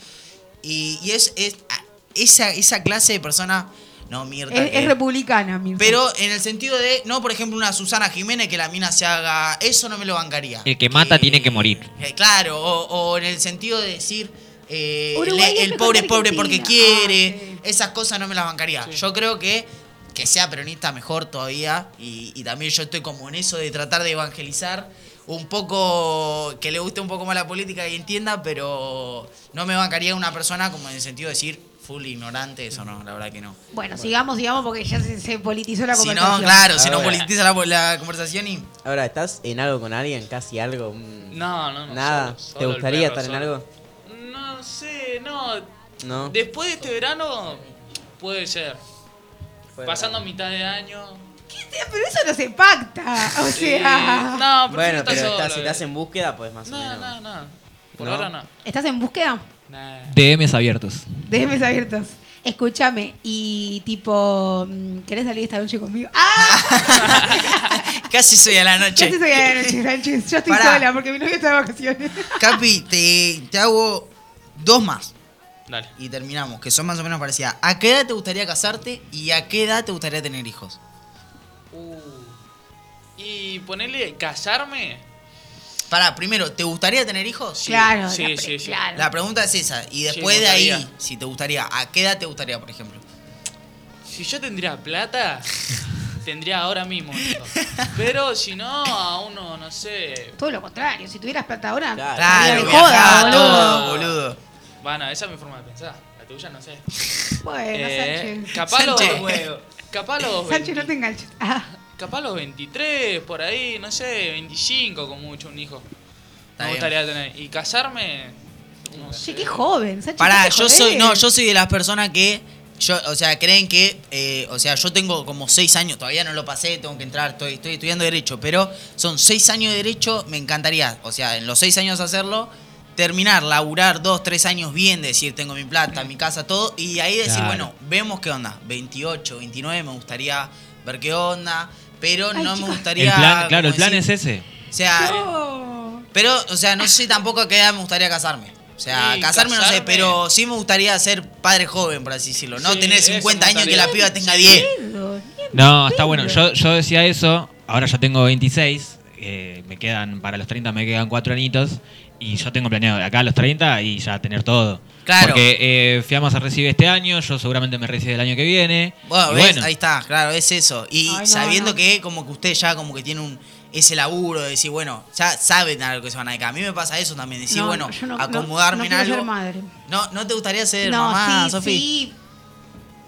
Y, y es, es a- esa, esa clase de persona, no Mirta. Es, que- es republicana, Mirta. pero en el sentido de, no, por ejemplo, una Susana Jiménez que la mina se haga. Eso no me lo bancaría. El que mata tiene que morir. Eh, claro, o, o en el sentido de decir. Eh, le- el pobre es pobre porque quiere. Ah, sí. Esas cosas no me las bancaría. Sí. Yo creo que que sea peronista mejor todavía. Y, y también yo estoy como en eso de tratar de evangelizar. Un poco. que le guste un poco más la política y entienda, pero no me bancaría una persona como en el sentido de decir full ignorante, eso no, la verdad que no. Bueno, sigamos, sigamos, porque ya se, se politizó la Si conversación. no, claro, si no politiza la, la conversación y. Ahora, ¿estás en algo con alguien? ¿Casi algo? Un- No, no, no. Nada. solo- ¿Te solo gustaría perro, estar en algo? No sé, no. No. Después de este verano, puede ser. Fue- Pasando mitad de año. Pero eso no se pacta. O Sí. sea. No, Bueno, pero estar estás- solo, si eh. estás en búsqueda, pues más o No, menos. no, no. Por ¿No? ahora no. ¿Estás en búsqueda? Nah. DMs abiertos. Déjenme abiertos. Escúchame, y tipo, mm, ¿querés salir esta noche conmigo? ¡Ah! Casi soy a la noche. Casi soy a la noche, Sánchez. Yo estoy Pará. sola porque mi novio está de vacaciones. Capi, te, te hago dos más Dale. y terminamos, que son más o menos parecidas. ¿A qué edad te gustaría casarte y a qué edad te gustaría tener hijos? Uh. Y ponerle casarme. Pará, primero, ¿te gustaría tener hijos? Sí, claro, sí, sí, sí. claro. La pregunta es esa. Y después me de ahí, si te gustaría, ¿a qué edad te gustaría, por ejemplo? Si yo tendría plata, tendría ahora mismo. hijo. Pero si no, a uno, no sé. Todo lo contrario, si tuvieras plata ahora, Claro. Claro, joda, boludo. todo, boludo. Bueno, esa es mi forma de pensar. La tuya no sé. Bueno, Eh, Sánchez. capaz los. Sánchez. Capaz los. Sánchez, no 20 te enganches. Ah, Capaz los 23, por ahí, no sé, 25 con mucho un hijo. Está Me bien. gustaría tener. Y casarme. No che, sé. qué joven, Sánchez. Pará, yo soy, no, yo soy de las personas que, yo, o sea, creen que, eh, o sea, yo tengo como seis años, todavía no lo pasé, tengo que entrar, estoy, estoy estudiando Derecho, pero son seis años de Derecho, me encantaría, o sea, en los seis años hacerlo, terminar, laburar dos, tres años bien, decir, tengo mi plata, mi casa, todo, y ahí decir, Claro. bueno, vemos qué onda, 28, 29, me gustaría ver qué onda, pero Ay, no me. El gustaría... plan, claro, el plan decir- es ese. O sea, No. pero, o sea, no sé tampoco a qué edad me gustaría casarme. O sea, Sí, casarme no sé, pero sí me gustaría ser padre joven, por así decirlo. No Sí, tener eso 50 me años y que la piba tenga 10. Pedo, ni en No, está bueno. Yo, yo decía eso, ahora ya tengo 26, eh, me quedan, para los 30 me quedan 4 añitos, y yo tengo planeado de acá a los 30 y ya tener todo. Claro. Porque eh, Fiamma se recibe este año, yo seguramente me recibe el año que viene. Bueno, ¿ves? bueno, ahí está, claro, es eso. Y Ay, no, sabiendo no. que como que usted ya como que tiene un ese laburo de decir, bueno, ya saben a lo que se van a dedicar. A mí me pasa eso también, decir, No, bueno, yo no- no- acomodarme no en algo. ser madre. No, ¿no te gustaría ser No, mamá, sí, Sofi? sí.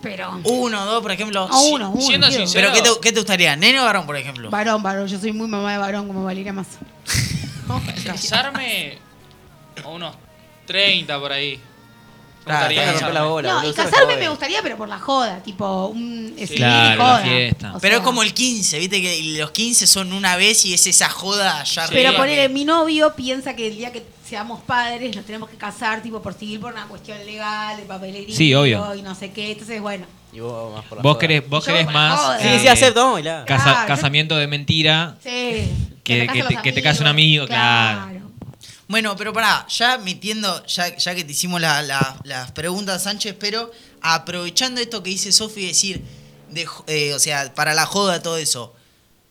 Pero. Uno, dos, por ejemplo. A uno, uno. siendo sincero- ¿Pero qué te, qué te gustaría? ¿Nene o varón, por ejemplo? Varón, varón. Yo soy muy mamá de varón como Valeria más. Casarme a unos 30 por ahí. Me Claro, gustaría casarme. la bola. No, boludo, y casarme joven. me gustaría, pero por la joda. Tipo, un Sí. sí, Claro, joda. la fiesta. O Pero sea, es como el 15, viste que los 15 son una vez y es esa joda ya Sí. Pero arriba ponele, que- mi novio piensa que el día que seamos padres nos tenemos que casar, tipo, por civil, por una cuestión legal, de papelería. Sí, obvio. Y no sé qué. Entonces, bueno. Y vos más por la vos joda. querés, vos Yo querés por la más. Sí, eh, sí, acepto, y la. casa- Claro. casamiento de mentira. Sí. Que- me que te- que te case un amigo, Bueno, pero pará, ya metiendo, ya, ya que te hicimos la- la- las preguntas, Sánchez, pero aprovechando esto que dice Sofi, decir, de, jo- eh, o sea, para la joda, todo eso.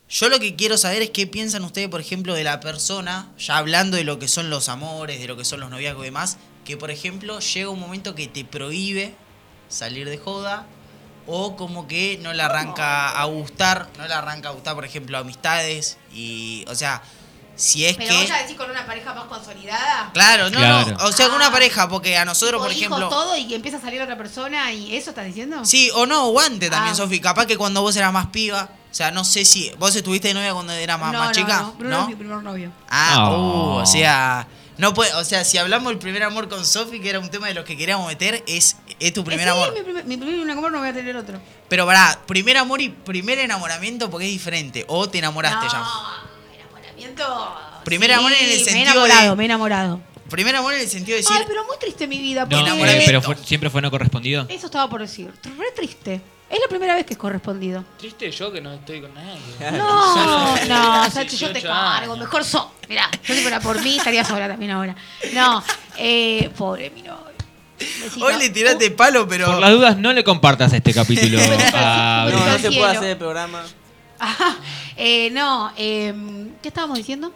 Yo lo que quiero saber es qué piensan ustedes, por ejemplo, de la persona, ya hablando de lo que son los amores, de lo que son los noviazgos y demás, que por ejemplo llega un momento que te prohíbe salir de joda o como que no le arranca a gustar, no le arranca a gustar, por ejemplo, amistades y, o sea, si es Pero que... vos ya decís con una pareja más consolidada. Claro, no, Claro. no. O sea, con una Ah. pareja, porque a nosotros, tipo, por ejemplo. todo y que empieza a salir otra persona y eso estás diciendo. Sí, o no, antes también, Ah. Sofi. Capaz que cuando vos eras más piba. O sea, no sé si. ¿Vos estuviste de novia cuando eras más, no, más no, chica? no. Bruno es mi primer novio. Ah, Oh. uh, o sea. No puede, o sea, si hablamos del primer amor con Sofi, que era un tema de los que queríamos meter, es, es tu primer Eh, sí, amor. Mi primer, mi primer amor no voy a tener otro. Pero pará, primer amor y primer enamoramiento porque es diferente. O te enamoraste no, ya. Enamoramiento. Primer amor en el Me he sentido enamorado, de- me he enamorado. Primer amor en el sentido de decir. Ay, pero muy triste mi vida. No, eh, pero fue- siempre fue no correspondido. Eso estaba por decir. Re triste. Es la primera vez que es correspondido. Triste yo que no estoy con nadie. No, no, Sachi, yo te 18 cargo. años. Mejor so. Mirá, yo si fuera por mí estaría sola también ahora. No, eh, pobre mi novio. Hoy le tiraste palo, pero. Por las dudas, no le compartas este capítulo a No, no se puede hacer el programa. Ajá. Eh, no, eh, ¿qué estábamos diciendo?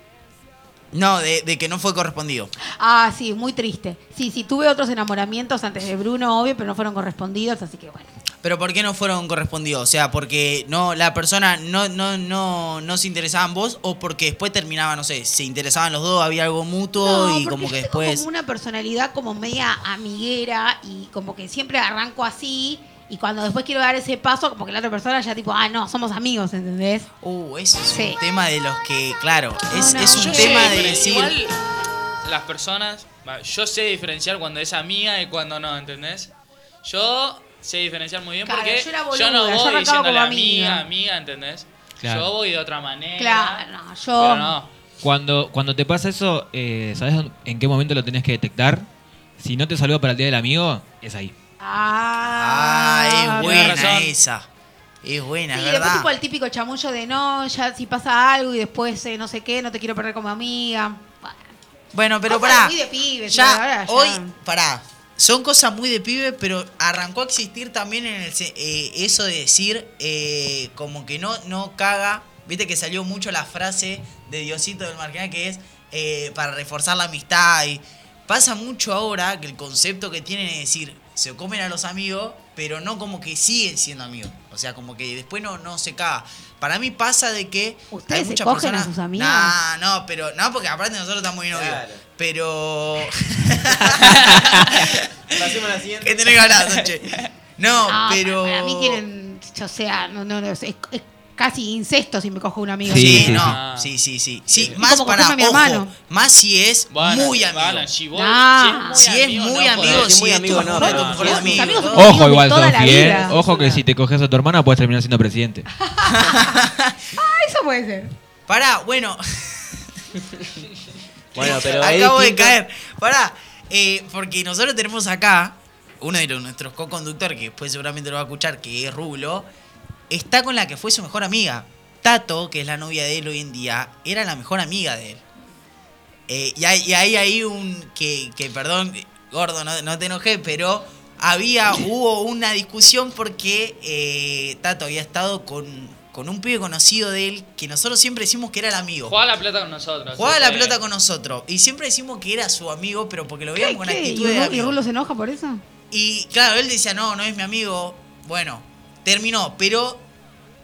No, de, de que no fue correspondido. Ah, sí, muy triste. Sí, sí, tuve otros enamoramientos antes de Bruno, obvio, pero no fueron correspondidos, así que bueno. Pero ¿por qué no fueron correspondidos? O sea, porque no la persona no, no, no, no se interesaba en vos o porque después terminaba, no sé, se interesaban los dos, había algo mutuo No, y como que después... como una personalidad como media amiguera y como que siempre arranco así y cuando después quiero dar ese paso, como que la otra persona ya tipo, ah, no, somos amigos, ¿entendés? Uh, eso es Sí. un tema de los que, claro, No, es, no, es un yo tema sé, de decir... Igual las personas, yo sé diferenciar cuando es amiga y cuando no, ¿entendés? Yo sé diferenciar muy bien Claro, porque yo era no boluda, yo voy arrancaba diciéndole amiga, amiga. ¿entendés? Claro. Yo voy de otra manera. Claro, no, yo... Pero no. Cuando, cuando te pasa eso, eh, ¿sabes en qué momento lo tenés que detectar? Si no te saluda para el día del amigo, es ahí. Ah, Ah, es buena esa. Es buena, Sí, es después tipo el típico chamullo de no, ya si pasa algo y después eh, no sé qué, no te quiero perder como amiga. Bueno, pero Cosas pará. muy de pibes, ya, ahora ya. hoy, pará. Son cosas muy de pibe, pero arrancó a existir también en el, eh, eso de decir eh, como que no, no caga. Viste que salió mucho la frase de Diosito del Marginal que es para reforzar la amistad. Y pasa mucho ahora que el concepto que tienen es decir, se comen a los amigos, pero no como que siguen siendo amigos. O sea, como que después no, no se caga. Para mí pasa de que ¿Ustedes hay se cogen a personas. sus amigas? Nah, no, pero no, porque aparte nosotros estamos muy novios. Claro. Pero. Pasemos a la siguiente. ¿Qué tenés ganas, Noche? No, Ah, pero. Para mí quieren, o sea, no, no, no, es, es casi incesto si me cojo un amigo. Sí, Sí, sí, no, sí. sí, sí, sí. Sí, Sí. más para ojo, hermano. más si es muy amigo. si, vos- Nah. si Si es muy amigo, si es muy amigo, no, Ojo igual, Sofi, ¿eh? Ojo que si te coges a tu hermana puedes terminar siendo presidente. Ah, eso puede ser. Pará, bueno, Bueno, pero acabo de caer. Pará, eh, porque nosotros tenemos acá uno de nuestros co-conductores, que después seguramente lo va a escuchar, que es Rulo, está con la que fue su mejor amiga. Tato, que es la novia de él hoy en día, era la mejor amiga de él. Eh, y, hay, y hay ahí un. Que, que perdón, gordo, no, no te enojé, pero había, hubo una discusión porque eh, Tato había estado con, con un pibe conocido de él que nosotros siempre decimos que era el amigo. Jugaba la plata con nosotros. Jugaba la pelota con nosotros. Y siempre decimos que era su amigo, pero porque lo veíamos con ¿Qué? actitud ¿Y de Ru- ¿Y amigo. Rulo se enoja por eso? Y claro, él decía, no, no es mi amigo. Bueno, terminó, pero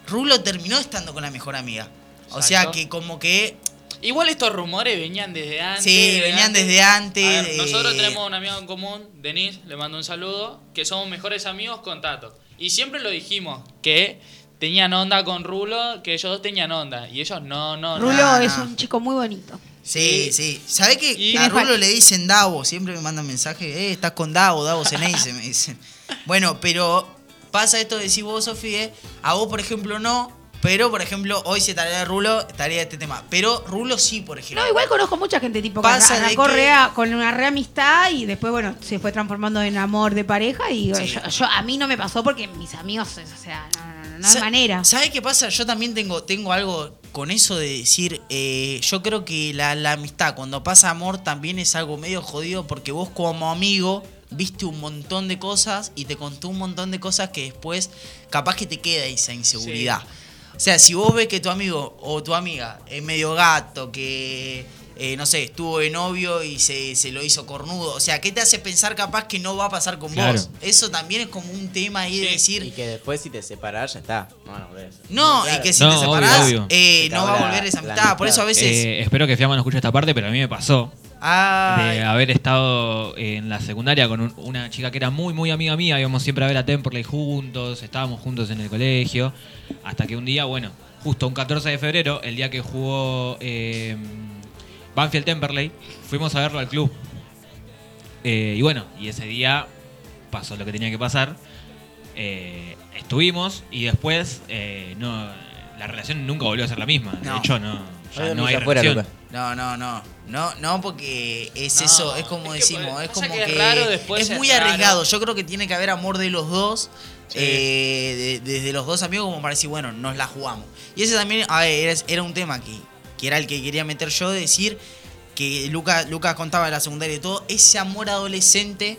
Rulo terminó estando con la mejor amiga. O sea que como que Igual estos rumores venían desde antes. Sí, venían desde antes, A ver, nosotros tenemos un amigo en común, Denis, le mando un saludo, que somos mejores amigos con Tato. Y siempre lo dijimos, que tenían onda con Rulo, que ellos dos tenían onda. Y ellos no, no, Rulo no. no. es un chico muy bonito. Sí, sí. ¿Sabés que Y- a Rulo le dicen Davo? Siempre me mandan mensajes, eh, estás con Davo, Davo Ceneice, me dicen. Bueno, pero pasa esto de decir vos, Sofía, eh, a vos, por ejemplo, no. Pero, por ejemplo, hoy se tarea de Rulo, tarea de este tema. Pero Rulo sí, por ejemplo. No, igual conozco mucha gente tipo que Pasa de arrancó que- con una reamistad y después, bueno, se fue transformando en amor de pareja y Sí. yo, yo- a mí no me pasó porque mis amigos, o sea, no, no, no, no hay manera. ¿Sabes qué pasa? Yo también tengo, tengo algo con eso de decir, eh, yo creo que la, la amistad, cuando pasa amor, también es algo medio jodido porque vos como amigo viste un montón de cosas y te contó un montón de cosas que después capaz que te queda esa inseguridad. O sea, si vos ves que tu amigo o tu amiga es medio gato, que, eh, no sé, estuvo de novio y se, se lo hizo cornudo, o sea, ¿qué te hace pensar capaz que no va a pasar con Claro. vos? Eso también es como un tema ahí de decir... Y que después si te separás ya está. No, no, ves. No, Claro. y que si No, te separás, obvio. eh, no va a volver esa amistad. Por eso a veces. Eh, espero que Fiamma no escuche esta parte, pero a mí me pasó. Ah, de haber estado en la secundaria con un- una chica que era muy, muy amiga mía. Íbamos siempre a ver a Temperley juntos, estábamos juntos en el colegio. Hasta que un día, bueno, justo un 14 de febrero, el día que jugó eh, Banfield Temperley, fuimos a verlo al club. Eh, y bueno, y ese día pasó lo que tenía que pasar. Eh, estuvimos y después no, la relación nunca volvió a ser la misma. De hecho, no, ya no hay afuera, no, no, no. No, no, porque es No, eso, es como es que decimos, es pasa como que que. es raro, después es es muy raro. arriesgado. Yo creo que tiene que haber amor de los dos. Sí. eh, de- desde los dos amigos, como para decir, bueno, nos la jugamos. Y ese también, a ver, era, era un tema que, que era el que quería meter yo, de decir que Lucas Lucas contaba en la secundaria y todo, ese amor adolescente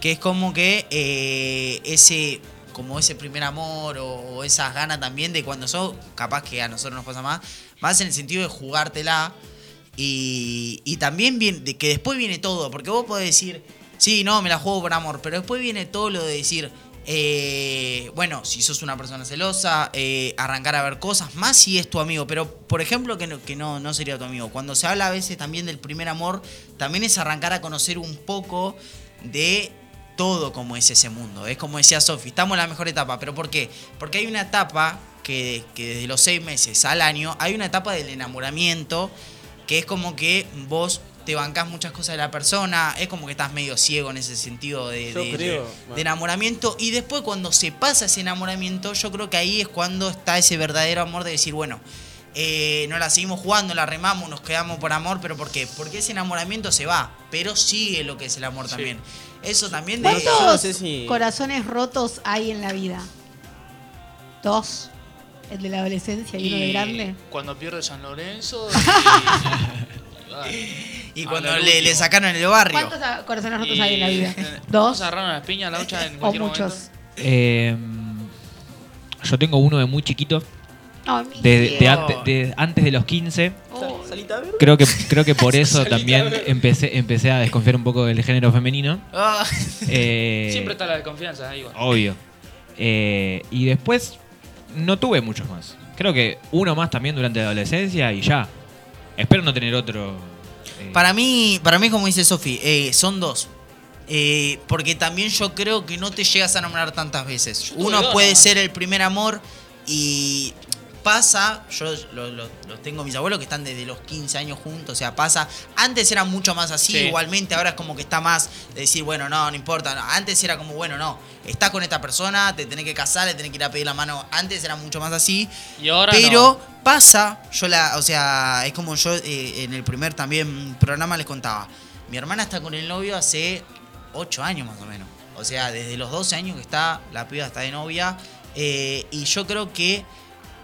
que es como que eh, ese como ese primer amor o, o esas ganas también de cuando sos, capaz que a nosotros nos pasa más, más en el sentido de jugártela y, y también viene, de que después viene todo, porque vos podés decir, sí, no, me la juego por amor, pero después viene todo lo de decir, eh, bueno, si sos una persona celosa, eh, arrancar a ver cosas, más si es tu amigo, pero por ejemplo que, no, que no, no sería tu amigo. Cuando se habla a veces también del primer amor, también es arrancar a conocer un poco de todo como es ese mundo. Es como decía Sofi, estamos en la mejor etapa, pero ¿por qué? Porque hay una etapa que, que desde los seis meses al año, hay una etapa del enamoramiento que es como que vos te bancás muchas cosas de la persona, es como que estás medio ciego en ese sentido de, Yo de- creo, de- bueno. de enamoramiento. Y después cuando se pasa ese enamoramiento, yo creo que ahí es cuando está ese verdadero amor de decir, bueno, eh, no la seguimos jugando, la remamos, nos quedamos por amor, pero ¿por qué? Porque ese enamoramiento se va, pero sigue lo que es el amor también. Eso también de... ¿Cuántos no sé si- corazones rotos hay en la vida? Dos. El de la adolescencia y, uno de grande. Cuando pierde San Lorenzo. Y, cuando le, le sacaron el barrio. ¿Cuántos corazones rotos Y- hay en la vida? ¿Dos? a agarrarnos las piñas, la lucha en ¿O muchos? Eh, yo tengo uno de muy chiquito, mi de, de cielo. ante- de antes de los 15. Oh, Salita verde. Creo que, creo que por eso también empecé, empecé a desconfiar un poco del género femenino. Ah, Eh, Siempre está la desconfianza ahí. bueno. Obvio. Eh, y después no tuve muchos más. Creo que uno más también durante la adolescencia y ya. Espero no tener otro. eh, Para mí, para mí como dice Sofi, eh, son dos. Eh, porque también yo creo que no te llegas a enamorar tantas veces. Uno puede ser el primer amor y pasa, yo lo- lo- los tengo mis abuelos que están desde los 15 años juntos, o sea, pasa, antes era mucho más así, Sí. igualmente ahora es como que está más de decir, bueno, no, no importa, no. antes era como, bueno, no, estás con esta persona, te tenés que casar, le tenés que ir a pedir la mano, antes era mucho más así, Y ahora pero no. pasa, yo la, o sea, es como yo eh, en el primer también programa les contaba. Mi hermana está con el novio hace 8 años más o menos. O sea, desde los 12 años que está, la piba está de novia. eh, y yo creo que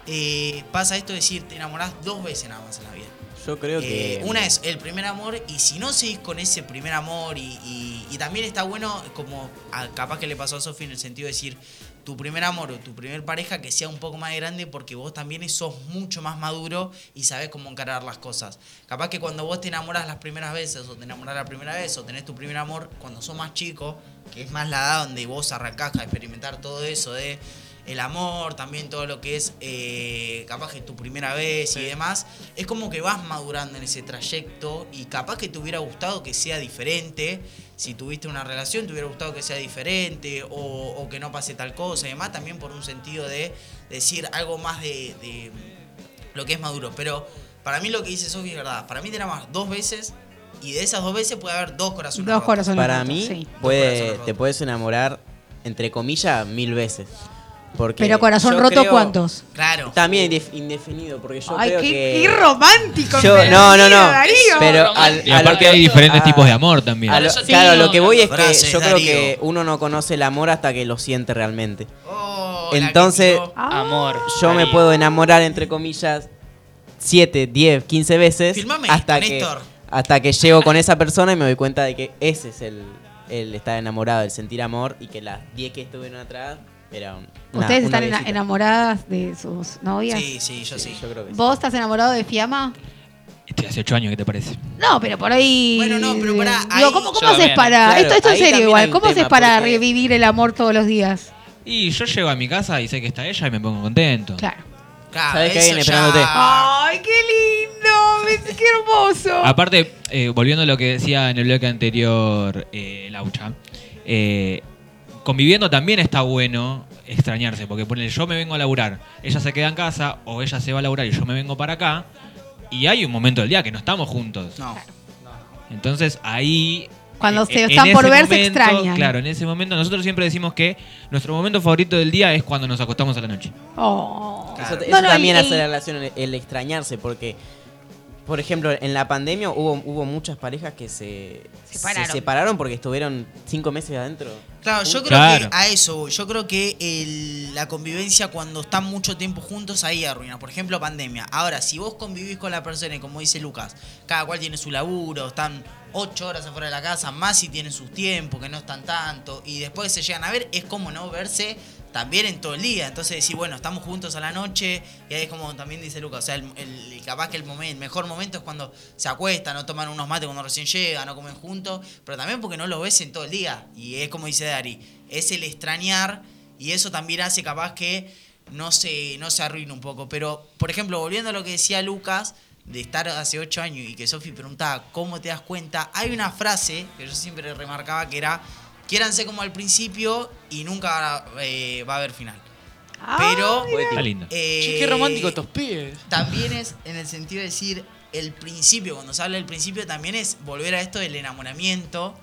eh, pasa esto de decir, te enamorás dos veces nada más en la vida. Yo creo Eh, que. una es el primer amor y si no seguís con ese primer amor y, y- y también está bueno como a- capaz que le pasó a Sofi en el sentido de decir tu primer amor o tu primer pareja que sea un poco más grande porque vos también sos mucho más maduro y sabés cómo encarar las cosas. Capaz que cuando vos te enamorás las primeras veces o te enamorás la primera vez o tenés tu primer amor cuando sos más chico, que es más la edad donde vos arrancás a experimentar todo eso de el amor, también todo lo que es eh, capaz que tu primera vez y demás, es como que vas madurando en ese trayecto y capaz que te hubiera gustado que sea diferente, si tuviste una relación te hubiera gustado que sea diferente o, o que no pase tal cosa y demás, también por un sentido de decir algo más de, de lo que es maduro. Pero para mí lo que dice Sofi es verdad, para mí te enamoras dos veces y de esas dos veces puede haber dos corazones. Dos rotos. corazones Para rotos, mí, sí. puede, corazones te puedes enamorar, entre comillas, mil veces. Porque Pero corazón yo roto, creo- ¿cuántos? Claro. También indef- indefinido, porque yo Ay, creo qué, que. qué romántico. Yo- me no, no, no. Darío. Pero al- Y a lo aparte que- hay diferentes a- tipos de amor también. a lo- claro, lo que voy es que frases, yo creo Darío. que uno no conoce el amor hasta que lo siente realmente. Oh, la que Entonces, tiró. Ah. Amor. Yo me Darío. puedo enamorar, entre comillas, 7, 10, 15 veces Filmame hasta esto, que, Néstor. hasta que llego con esa persona y me doy cuenta de que ese es el, el estar enamorado, el sentir amor y que las 10 que estuvieron atrás era un- una- ¿Ustedes una están enamoradas de sus novias? Sí, sí, yo sí. Yo creo que sí. ¿Vos estás enamorado de Fiamma? Estoy hace 8 años, ¿qué te parece? No, pero por ahí. Bueno, no, pero pará, Digo, ahí- ¿cómo, cómo Yo haces para.? Claro, esto esto en serio igual. ¿Cómo haces para porque- revivir el amor todos los días? Y yo llego a mi casa y sé que está ella y me pongo contento. Claro. Claro, ¿Sabés que ya- esperándote? ¡Ay, qué lindo! ¡Qué hermoso! Aparte, eh, volviendo a lo que decía en el bloque anterior eh, Laucha, eh, conviviendo también está bueno extrañarse, porque ponele, yo me vengo a laburar, ella se queda en casa o ella se va a laburar y yo me vengo para acá, y hay un momento del día que no estamos juntos. No. Entonces ahí... Cuando eh, se están por ver, se momento, extrañan. Claro, en ese momento nosotros siempre decimos que nuestro momento favorito del día es cuando nos acostamos a la noche. Oh. Eso, No, eso no, también hace la relación, el, el extrañarse, porque por ejemplo, en la pandemia hubo, hubo muchas parejas que se Separaron. se separaron porque estuvieron cinco meses adentro. Claro, yo creo Claro. que a eso, yo creo que el- la convivencia cuando están mucho tiempo juntos ahí arruina. Por ejemplo, pandemia. Ahora, si vos convivís con la persona y como dice Lucas, cada cual tiene su laburo, están ocho horas afuera de la casa, más si tienen sus tiempos, que no están tanto, y después se llegan a ver, es como no verse también en todo el día. Entonces decir, bueno, estamos juntos a la noche, y ahí es como también dice Lucas, o sea, el, capaz que el, mejor momento es cuando se acuestan, no toman unos mates cuando recién llegan, no comen juntos, pero también porque no los ves en todo el día. Y es como dice Dari, es el extrañar, y eso también hace capaz que no se, no se arruine un poco. Pero, por ejemplo, volviendo a lo que decía Lucas, de estar hace ocho años y que Sofi preguntaba cómo te das cuenta, hay una frase que yo siempre remarcaba que era, quiéranse como al principio y nunca eh, va a haber final. Pero... Está lindo. eh, Che, qué romántico estos pibes. también es en el sentido de decir el principio, cuando se habla del principio también es volver a esto del enamoramiento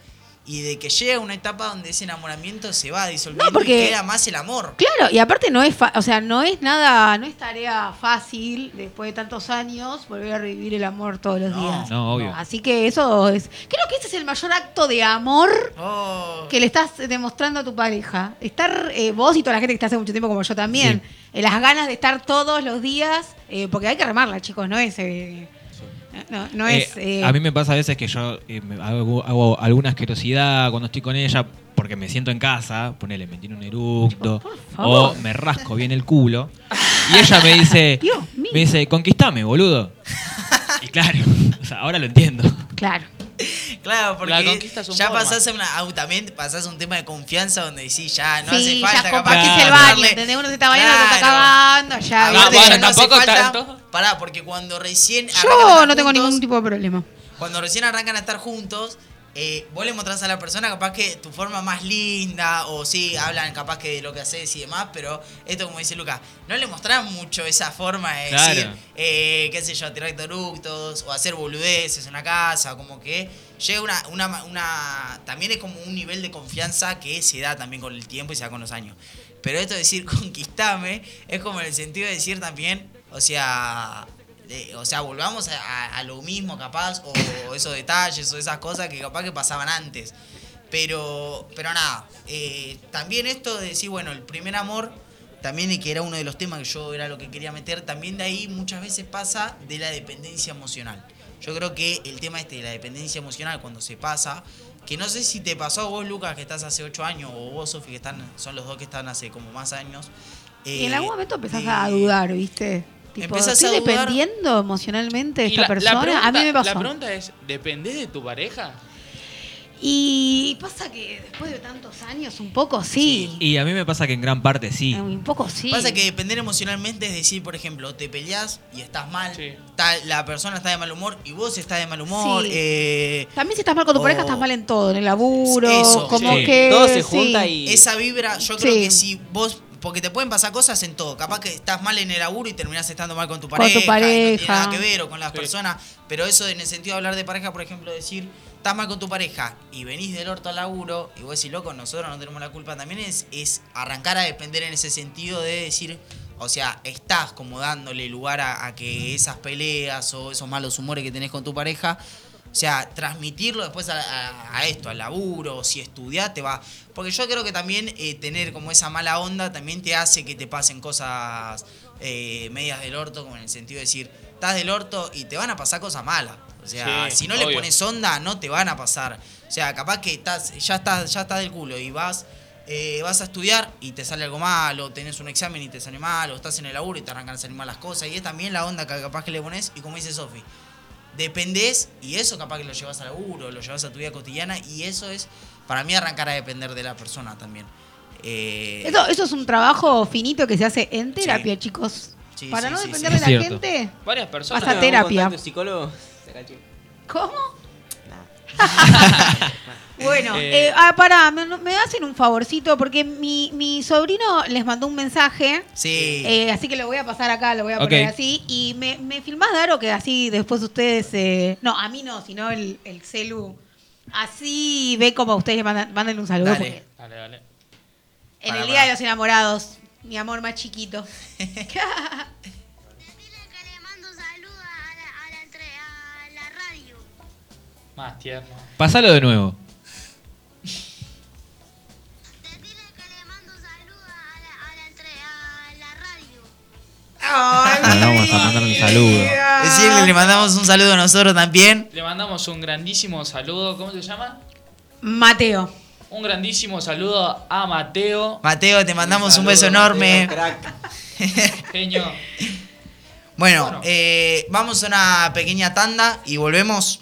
y de que llega una etapa donde ese enamoramiento se va disolviendo No, porque- y queda más el amor. Claro, y aparte no es, fa- o sea, no es nada, no es tarea fácil después de tantos años volver a revivir el amor todos los No, días. No, obvio. Así que eso es, creo que ese es el mayor acto de amor Oh, que le estás demostrando a tu pareja. Estar eh, vos y toda la gente que está hace mucho tiempo como yo también, eh, las ganas de estar todos los días, eh, porque hay que remarla, chicos, no es, eh, no, no es. eh, a mí me pasa a veces que yo eh, hago, hago alguna asquerosidad cuando estoy con ella porque me siento en casa, ponele, me tiene un eructo o me rasco bien el culo y ella me dice, Dios me dice, conquistame, boludo. Y claro, o sea, ahora lo entiendo. Claro. claro, porque ya forma. pasás a una, también pasás a un tema de confianza donde decís ya no sí, hace falta ya capaz compartís que el baño, ¿entendés? Uno se está bañando, otro se está Claro. acabando, ya. No, ¿viste? ya bueno, no tampoco falta- tanto. Pará, porque cuando recién Yo no tengo juntos, ningún tipo de problema. Cuando recién arrancan a estar juntos, eh, vos le mostrás a la persona capaz que tu forma más linda, o sí, hablan capaz que de lo que haces y demás, pero esto como dice Lucas, no le mostrás mucho esa forma de Claro. decir, eh, qué sé yo, tirar eructos, o hacer boludeces en la casa, como que llega una, una, una, también es como un nivel de confianza que se da también con el tiempo y se da con los años. Pero esto de decir conquistame es como en el sentido de decir también, o sea, o sea, volvamos a, a- a lo mismo capaz, o esos detalles, o esas cosas que capaz que pasaban antes. Pero, pero nada, eh, también esto de decir, bueno, el primer amor, también y que era uno de los temas que yo era lo que quería meter, también de ahí muchas veces pasa de la dependencia emocional. Yo creo que el tema este de la dependencia emocional cuando se pasa, que no sé si te pasó a vos, Lucas, que estás hace 8 años, o vos, Sofi, que están, son los dos que están hace como más años. Y en eh, algún momento empezás de- a dudar, ¿viste? Tipo, Empezás ¿estoy a dudar. dependiendo emocionalmente de esta la- la persona? pregunta- a mí me pasó. La pregunta es, ¿dependés de tu pareja? Y pasa que después de tantos años, un poco sí. Y a mí me pasa que en gran parte sí. Un poco sí. Pasa que depender emocionalmente es decir, por ejemplo, te peleas y estás mal, Sí. tal, la persona está de mal humor y vos estás de mal humor. Sí. eh, También si estás mal con tu o- pareja, estás mal en todo, en el laburo, Eso, como sí. que... Todo se sí. junta y. esa vibra, yo creo Sí. que si vos, porque te pueden pasar cosas en todo, capaz que estás mal en el laburo y terminás estando mal con tu Con pareja, tu y no tiene pareja. nada que ver, o con las Sí. personas, pero eso en el sentido de hablar de pareja, por ejemplo, decir, estás mal con tu pareja y venís del orto al laburo y vos decís, loco, nosotros no tenemos la culpa, también es, es arrancar a depender en ese sentido de decir, o sea, estás como dándole lugar a, a que esas peleas o esos malos humores que tenés con tu pareja, o sea, transmitirlo después a, a- a esto, al laburo, si estudiás, te va. Porque yo creo que también eh, tener como esa mala onda también te hace que te pasen cosas eh, medias del orto, como en el sentido de decir, estás del orto y te van a pasar cosas malas. O sea, Sí, si no le pones onda, no te van a pasar. O sea, capaz que estás, ya estás, ya estás del culo y vas, eh, vas a estudiar y te sale algo mal, o tenés un examen y te sale mal, o estás en el laburo y te arrancan a salir mal las cosas. Y es también la onda que capaz que le pones, y como dice Sofi, dependés y eso capaz que lo llevas al laburo, lo llevas a tu vida cotidiana y eso es para mí arrancar a depender de la persona también. Eh, Eso, eso es un trabajo finito que se hace en terapia, Sí. chicos. Sí, Para sí, no sí, depender sí. de la cierto. gente. Varias personas. Pasa ¿Un terapia. psicólogo? ¿Cómo? Bueno, Eh, eh, ah, pará, me, me hacen un favorcito porque mi, mi sobrino les mandó un mensaje. sí. eh, así que lo voy a pasar acá, lo voy a poner así. Y me, me filmás, Daro, que así después ustedes. eh, no, a mí no, sino el, el celu. Así ve como ustedes le mandan, mándenle un saludo. Dale. porque Dale, dale. En Pará, el Día pará. de los Enamorados, mi amor más chiquito. Más tierno. Pasalo de nuevo. Bueno, vamos a mandar un saludo. Decirle le mandamos un saludo a nosotros también. Le mandamos un grandísimo saludo. ¿Cómo se llama? Mateo. Un grandísimo saludo a Mateo. Mateo, te mandamos un beso enorme. Genio. Bueno, eh, vamos a una pequeña tanda y volvemos.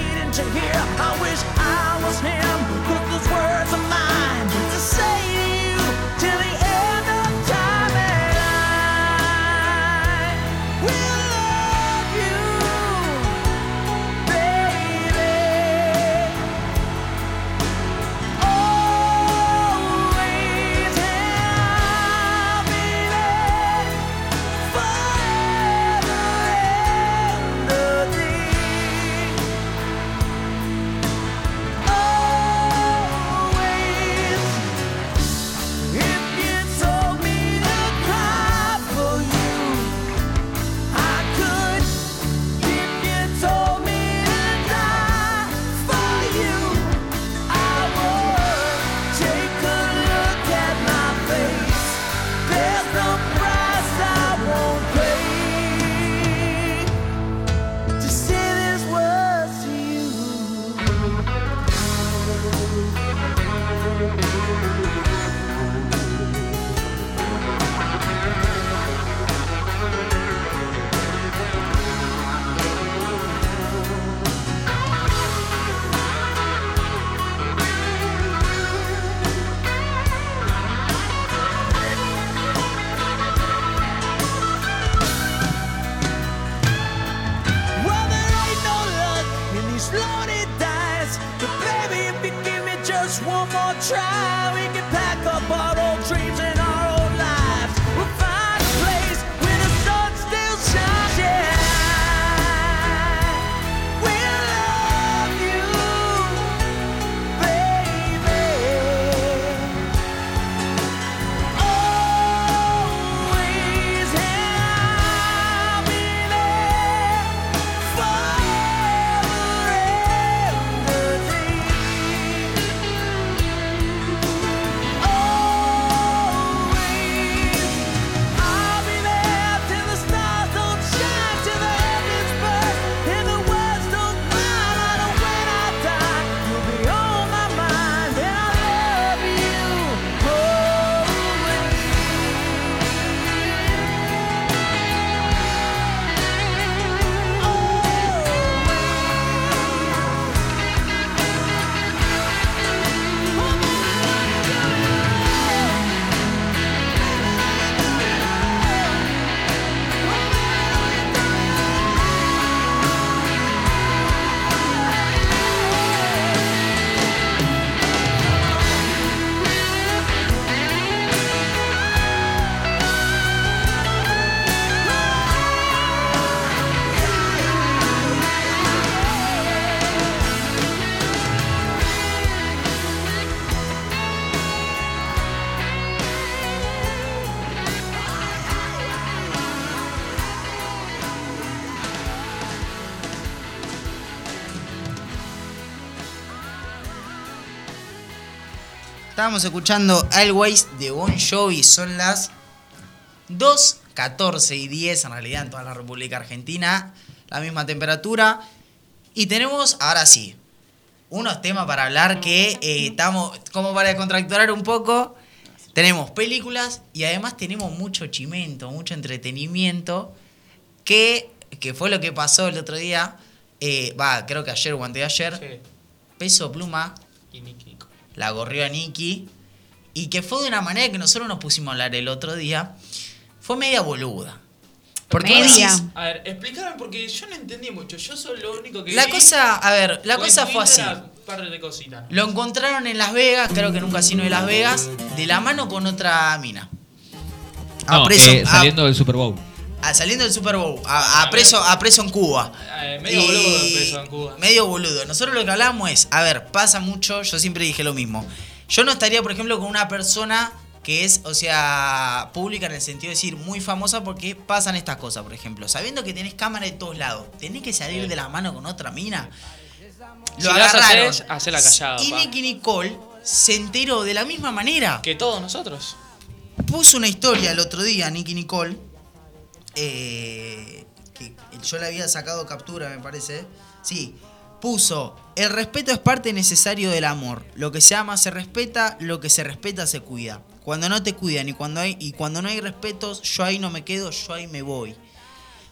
to hear. I wish I was him, 'cause those words are mine to say Estábamos escuchando Always de Bon Jovi. Son las 2, 14 y 10 en realidad en toda la República Argentina. La misma temperatura. Y tenemos, ahora sí, unos temas para hablar que eh, estamos, como para contracturar un poco. Tenemos películas y además tenemos mucho chimento, mucho entretenimiento. Que, que fue lo que pasó el otro día. eh, Va, creo que ayer o anteayer. Sí. Peso Pluma Y Nicky Nico. La gorrió a Nicky. Y que fue de una manera que nosotros nos pusimos a hablar el otro día. Fue media boluda. Porque Media. decís- A ver, explícame porque yo no entendí mucho. Yo soy lo único que la vi cosa, a ver, la cosa fue así. Twitter, Un par de cositas. Lo encontraron en Las Vegas, creo que en un casino de Las Vegas, de la mano con otra mina. A No, preso- eh, a- saliendo del Super Bowl. A- saliendo del Super Bowl, a, a preso, a preso en Cuba. Eh, medio Y- boludo empezó en Cuba. Medio boludo. Nosotros lo que hablamos es, a ver, pasa mucho, yo siempre dije lo mismo. Yo no estaría, por ejemplo, con una persona que es, o sea, pública en el sentido de decir muy famosa porque pasan estas cosas, por ejemplo. Sabiendo que tenés cámara de todos lados, tenés que salir de la mano con otra mina. Si las haces, hacela callada, Y. Nicky Nicole se enteró de la misma manera. Que todos nosotros. Puso una historia el otro día, Nicky Nicole, eh, que yo le había sacado captura, me parece. Sí, puso, el respeto es parte necesario del amor. Lo que se ama se respeta, lo que se respeta se cuida. Cuando no te cuidan y cuando, hay, y cuando no hay respetos, yo ahí no me quedo, yo ahí me voy.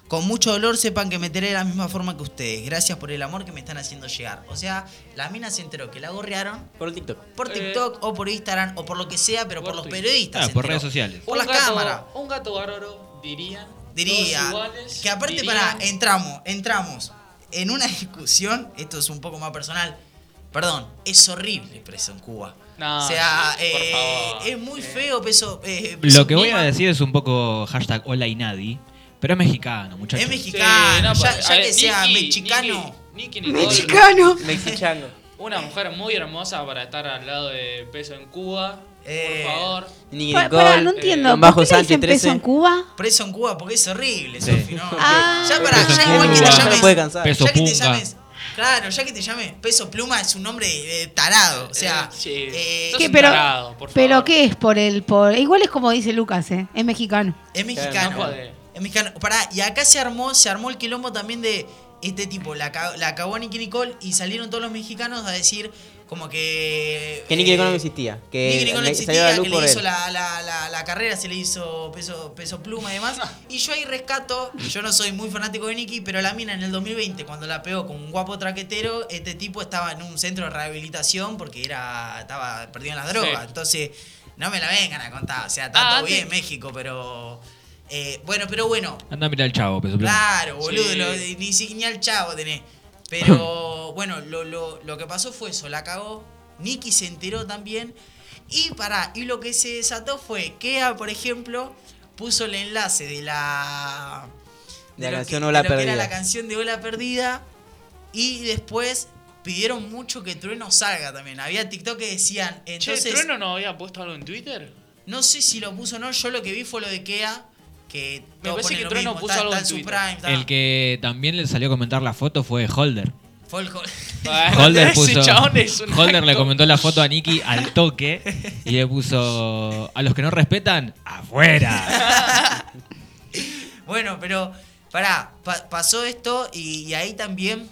Con mucho dolor sepan que me enteré de la misma forma que ustedes. Gracias por el amor que me están haciendo llegar. O sea, la mina se enteró que la gorrearon Por TikTok. por Eh, TikTok o por Instagram o por lo que sea, pero por, por los periodistas. Ah, se por enteró. redes sociales. Por un las gato, cámaras. Un gato bárbaro, dirían. Diría iguales, que aparte dirían- para entramos, entramos en una discusión, esto es un poco más personal. Perdón, es horrible preso en Cuba. No, o sea, sí, eh, es muy feo peso. eh, Peso Lo que voy a decir es un poco hashtag hola y nadie, pero es mexicano, muchachos. Es Sí, mexicano, no, ya, pa- ya ver, que sea mexicano. Mexicano. Mexichango. Una mujer muy hermosa para estar al lado de Peso en Cuba. Eh, por favor. Nicky Pa- Nicole. Pará, no entiendo. Bajo ¿Por qué le Sánchez dicen peso 13. en Cuba? Preso en Cuba porque es horrible, Sí. Sofi, ¿no? Ah. ya para, ya igual que te Cuba. Ya no llames. puede cansar. Peso ya que te Punga. llames. Claro, ya que te llames Peso Pluma es un nombre eh, tarado. O sea, Eh, sí. eh, Sos ¿Qué, un pero, tarado, por pero favor. qué es por el por igual es como dice Lucas, ¿eh? Es mexicano. Es mexicano. no es mexicano. Pará, y acá se armó, se armó el quilombo también de este tipo, la, ca- la cagó a Nicky Nicole y salieron todos los mexicanos a decir como que. Que Nicky eh, Nicole no existía. Que Nicky Nicole existía, que le hizo la, la, la, la carrera, se le hizo peso, peso pluma y demás. Y yo ahí rescato, yo no soy muy fanático de Nicky, pero la mina en el 2020, cuando la pegó con un guapo traquetero, este tipo estaba en un centro de rehabilitación porque era estaba perdido en las drogas. Sí. Entonces, no me la vengan a contar. O sea, está Ah, todo antes- bien México, pero. eh, bueno, pero bueno, Anda a mirar el chavo, peso pluma. Claro, boludo, Sí. lo- ni, si- ni al chavo tenés. Pero bueno, lo, lo, lo que pasó fue eso, la cagó. Nicky se enteró también. Y pará, y lo que se desató fue que, ah, por ejemplo, puso el enlace de la. De la canción que- Ola de lo que Perdida. Era la canción de Ola Perdida. Y después pidieron mucho que Trueno salga también. Había TikTok que decían. Entonces, che, ¿Trueno no había puesto algo en Twitter? no sé si lo puso o no, yo lo que vi fue lo de Kea. Que Me todos parece ponen que lo Trueno mismo, puso está- algo está en su Twitter. prime, está- El que también le salió a comentar la foto fue Holder. Fue el Holder puso. un Holder le comentó la foto a Nicky al toque y le puso. A los que no respetan, afuera. Bueno, pero pará, pa- pasó esto y, y ahí también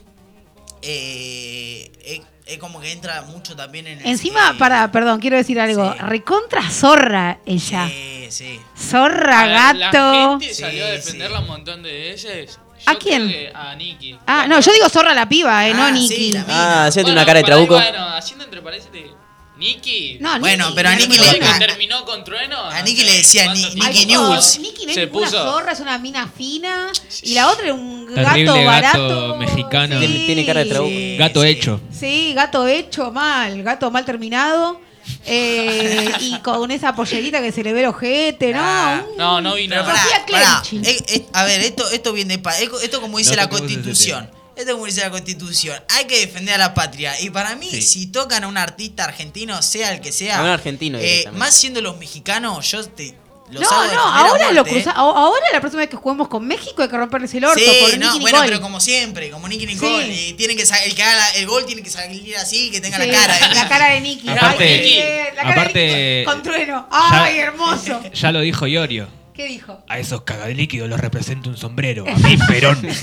eh, es, es como que entra mucho también en el... Encima, para, perdón, quiero decir algo. Sí. Recontra zorra ella. Sí, sí. Zorra, ver, La gato. gente salió a defenderla sí. un montón de veces. ¿A quién? A Nicky. Ah, no, yo digo zorra la piba, eh, no Ah, sí, Nicky. Ah, hacete Bueno, una cara de trabuco. Bueno, haciendo entre parénthesis, Nicky. No, Bueno, Nicky. pero a Nicky le- a- terminó con Trueno. a Nicky le decía Ni-. Nicky News. Nicky no es Se puso- zorra, es una mina fina. Y la otra es un gato Terrible gato barato. mexicano. Tiene- tiene cara de trabuco. Sí, Gato sí. hecho. Sí, gato hecho mal, gato mal terminado. eh, y con esa pollerita que se le ve el ojete, ¿no? Ah, Un- No, no vi Pero nada. pará, Sofía pará. Clenchi. Eh, eh, a ver, esto, esto viene esto esto como dice No la constitución. Esto como dice la constitución. Hay que defender a la patria. Y para mí, Sí. si tocan a un artista argentino, sea el que sea. A un argentino eh, más siendo los mexicanos, yo te, los No, no, ahora lo muerte, ¿eh? cruza, ahora la próxima vez que juguemos con México hay que romperles el orto Sí, por no, Nicky bueno, pero como siempre, como Nicky Nicole. Sí. Y tienen que el que haga la- el gol tiene que salir así, que tenga Sí, la cara. la cara de Nicky. Aparte- Ay, la cara aparte- de Nicky con trueno. Ay, hermoso. Ya lo dijo Iorio. ¿Qué dijo? A esos cagadilíquidos los representa un sombrero. A mí, Perón.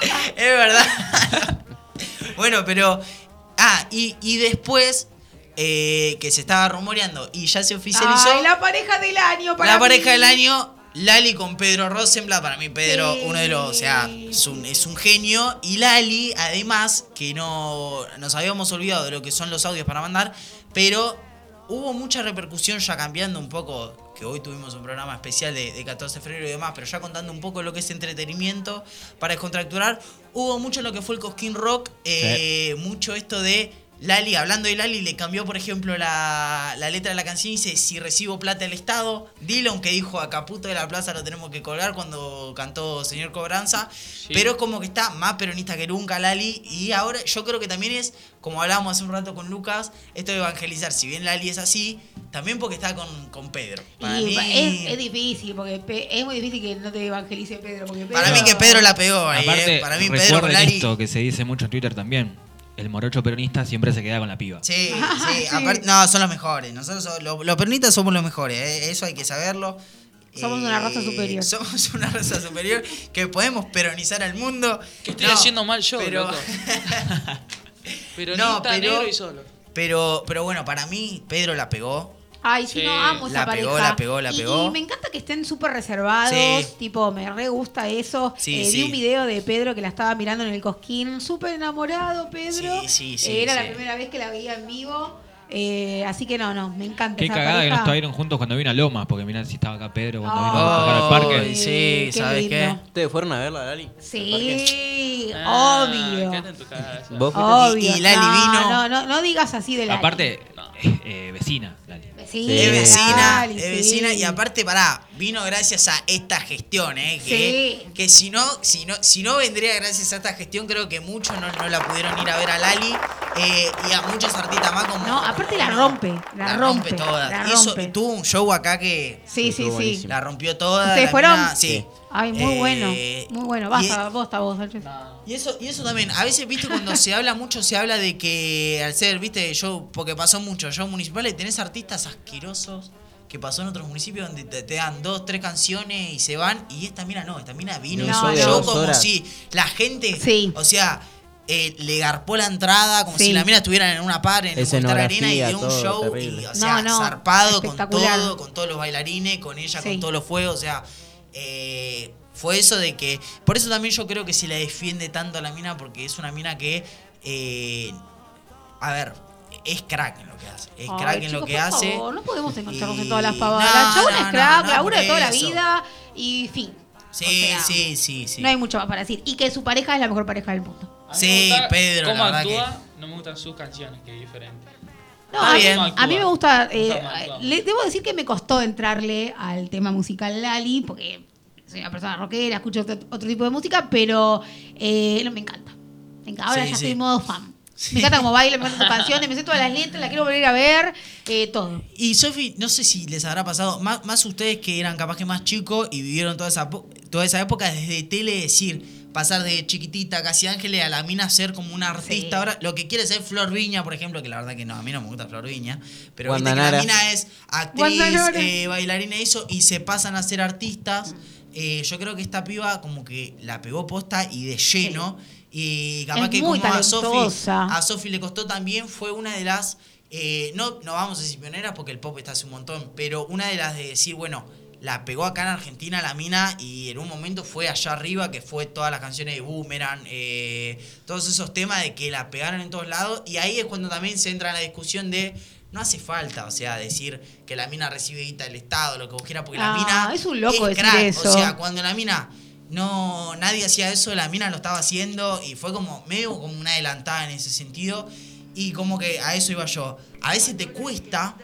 Es verdad. bueno, pero. Ah, y, y después eh, que se estaba rumoreando y ya se oficializó. Ay, la pareja del año para La pareja del año, Lali con Pedro Rosenblatt. Para mí, Pedro, Sí. uno de los. O sea, es un, es un genio. Y Lali, además, que no. Nos habíamos olvidado de lo que son los audios para mandar. Pero hubo mucha repercusión ya cambiando un poco. Que hoy tuvimos un programa especial de, de 14 de febrero y demás. Pero ya contando un poco lo que es entretenimiento para descontracturar. Hubo mucho en lo que fue el Cosquín Rock. eh, Mucho esto de. Lali, hablando de Lali, le cambió, por ejemplo, la, la letra de la canción y dice, si recibo plata del Estado. Dillon, que dijo, a Caputo de la Plaza lo tenemos que colgar cuando cantó Señor Cobranza. Pero es como que está más peronista que nunca Lali. Y ahora yo creo que también es, como hablábamos hace un rato con Lucas, esto de evangelizar. Si bien Lali es así, también porque está con, con Pedro. Para Y mí, es, es difícil, porque es muy difícil que no te evangelice Pedro. Porque Pedro para mí que Pedro la pegó ahí. Aparte, eh. Para mí Pedro con Lali... esto que se dice mucho en Twitter también. El morocho peronista siempre se queda con la piba. Sí, Ah, sí, aparte- no, son los mejores. Nosotros somos- los, los peronistas somos los mejores, eh, eso hay que saberlo. Eh, Somos una raza superior. Somos una raza superior que podemos peronizar al mundo. Que estoy No, haciendo mal yo, pero, loco. Pero No, pero... pero- negro y solo. pero, pero bueno, para mí Pedro la pegó. Ay, sí, no amo esa La pareja. pegó, la pegó, la Y- pegó. Y, me encanta que estén súper reservados. Sí. Tipo, me re gusta eso. Sí, Eh, sí. Vi un video de Pedro que la estaba mirando en el cosquín. Súper enamorado, Pedro. Sí, sí, sí, Eh, Era sí. la primera vez que la veía en vivo. Eh, así que no, no, me encanta. Qué esa cagada que no pareja. estuvieron juntos cuando vino a Lomas, porque mirá si estaba acá Pedro cuando vino a tocar al Ay, parque. sí, qué ¿sabes qué? lindo. ¿Ustedes fueron a verla, Lali? Sí, Ah, obvio. quédate en tu casa. ¿Vos fuiste? Obvio. Y- y Lali no, vino- No, no, no digas así de la. Aparte, eh, eh, vecina, Lali. Sí, Es vecina, es sí. vecina y aparte, pará, vino gracias a esta gestión, ¿eh? Que, Sí. que si no, si no, si no vendría gracias a esta gestión, creo que muchos no, no la pudieron ir a ver a Lali eh, y a muchos artistas más como. No, aparte la rompe, la rompe, toda. la Hizo- rompe. tuvo un show acá que Sí, sí, sí. la rompió toda. ¿Ustedes la fueron? mina- sí. Ay, muy Eh, bueno. Muy bueno. y- Basta, vos, está vos, Sánchez. Y eso, y eso también, a veces, viste, cuando se habla mucho, se habla de que al ser, viste, show, porque pasó mucho, show municipales, tenés artistas asquerosos que pasó en otros municipios donde te, te dan dos, tres canciones y se van, y esta mina no, esta mina vino No, y no. como horas. si la gente, Sí. o sea, eh, le garpó la entrada, como Sí. si la mina estuviera en una par en el Arena y dio un show, terrible. y, o sea, No, no, zarpado con todo, con todos los bailarines, con ella, Sí. con todos los fuegos, o sea, eh, fue eso de que. Por eso también yo creo que se la defiende tanto a la mina, porque es una mina que. eh, a ver, es crack en lo que hace. Es Ay, crack en chicos, lo que por hace. favor, no podemos encontrarnos Y- en todas las pavadas. No, no, es crack, no, no, labura por toda la vida y fin. Sí, O sea, sí, sí, sí. No hay mucho más para decir. Y que su pareja es la mejor pareja del mundo. Sí, Pedro, Cómo la actúa, no me gustan sus canciones, que es diferente. No, a, mí, bien. a mí me gusta. eh, le- debo decir que me costó entrarle al tema musical Lali, porque soy una persona rockera, escucho otro, otro tipo de música, pero eh, no, me encanta. Me encanta. Ahora Sí, ya sí. estoy en modo fan. Me encanta como baila, me tus canciones, me sé todas las letras, la quiero volver a ver, eh, todo. Y Sofi, no sé si les habrá pasado, más, más ustedes que eran capaz que más chicos y vivieron toda esa, toda esa época desde tele decir, pasar de chiquitita, casi ángeles, a la mina ser como una artista. Sí. Ahora, lo que quiere ser Flor Viña, por ejemplo, que la verdad que no, a mí no me gusta Flor Viña, pero viste que la mina es actriz, eh, bailarina y eso, y se pasan a ser artistas. Eh, yo creo que esta piba como que la pegó posta y de lleno. Y capaz Es que como a Sofi, a Sofi le costó también, fue una de las eh, no, no vamos a decir pioneras porque el pop está hace un montón, pero una de las de decir, bueno, la pegó acá en Argentina la mina y en un momento fue allá arriba, que fue todas las canciones de Boomerang, eh, todos esos temas de que la pegaron en todos lados. Y ahí es cuando también se entra en la discusión de. No hace falta, o sea, decir que la mina recibe guita del Estado, lo que vos quieras, porque la Ah, mina. es un loco decir crack. eso. O sea, cuando la mina no nadie hacía eso, la mina lo estaba haciendo y fue como medio como una adelantada en ese sentido. Y como que a eso iba yo. A veces te cuesta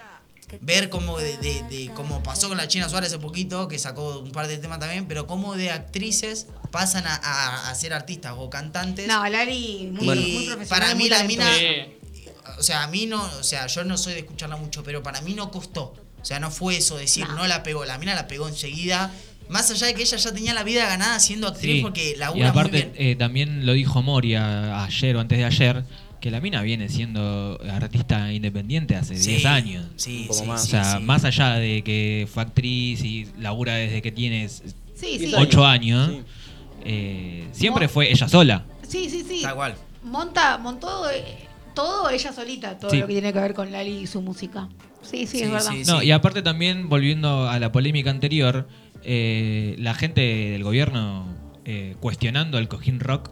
ver como de, de- pasó con la China Suárez hace poquito, que sacó un par de temas también, pero como de actrices pasan a, a- a ser artistas o cantantes. No, Lali, muy, Bueno, muy profesional. para mí muy la mina- Sí. O sea, a mí no, o sea, yo no soy de escucharla mucho, pero para mí no costó. O sea, no fue eso decir, No. no, la pegó. La mina la pegó enseguida. Más allá de que ella ya tenía la vida ganada siendo actriz Sí. porque Y labura muy aparte, bien. eh, también lo dijo Moria ayer o antes de ayer, que la mina viene siendo artista independiente hace Sí, 10 años. Sí, Un poco sí, más. O sea, sí. más allá de que fue actriz y labura desde que tiene Sí, sí. 8 años, Sí. eh, siempre fue ella sola. Sí, sí, sí. Tal cual. Monta, montó eh, todo ella solita, todo Sí. lo que tiene que ver con Lali y su música. Sí, sí, Sí, es verdad. sí, No, y aparte también, volviendo a la polémica anterior, eh, la gente del gobierno eh, cuestionando el Cosquín Rock,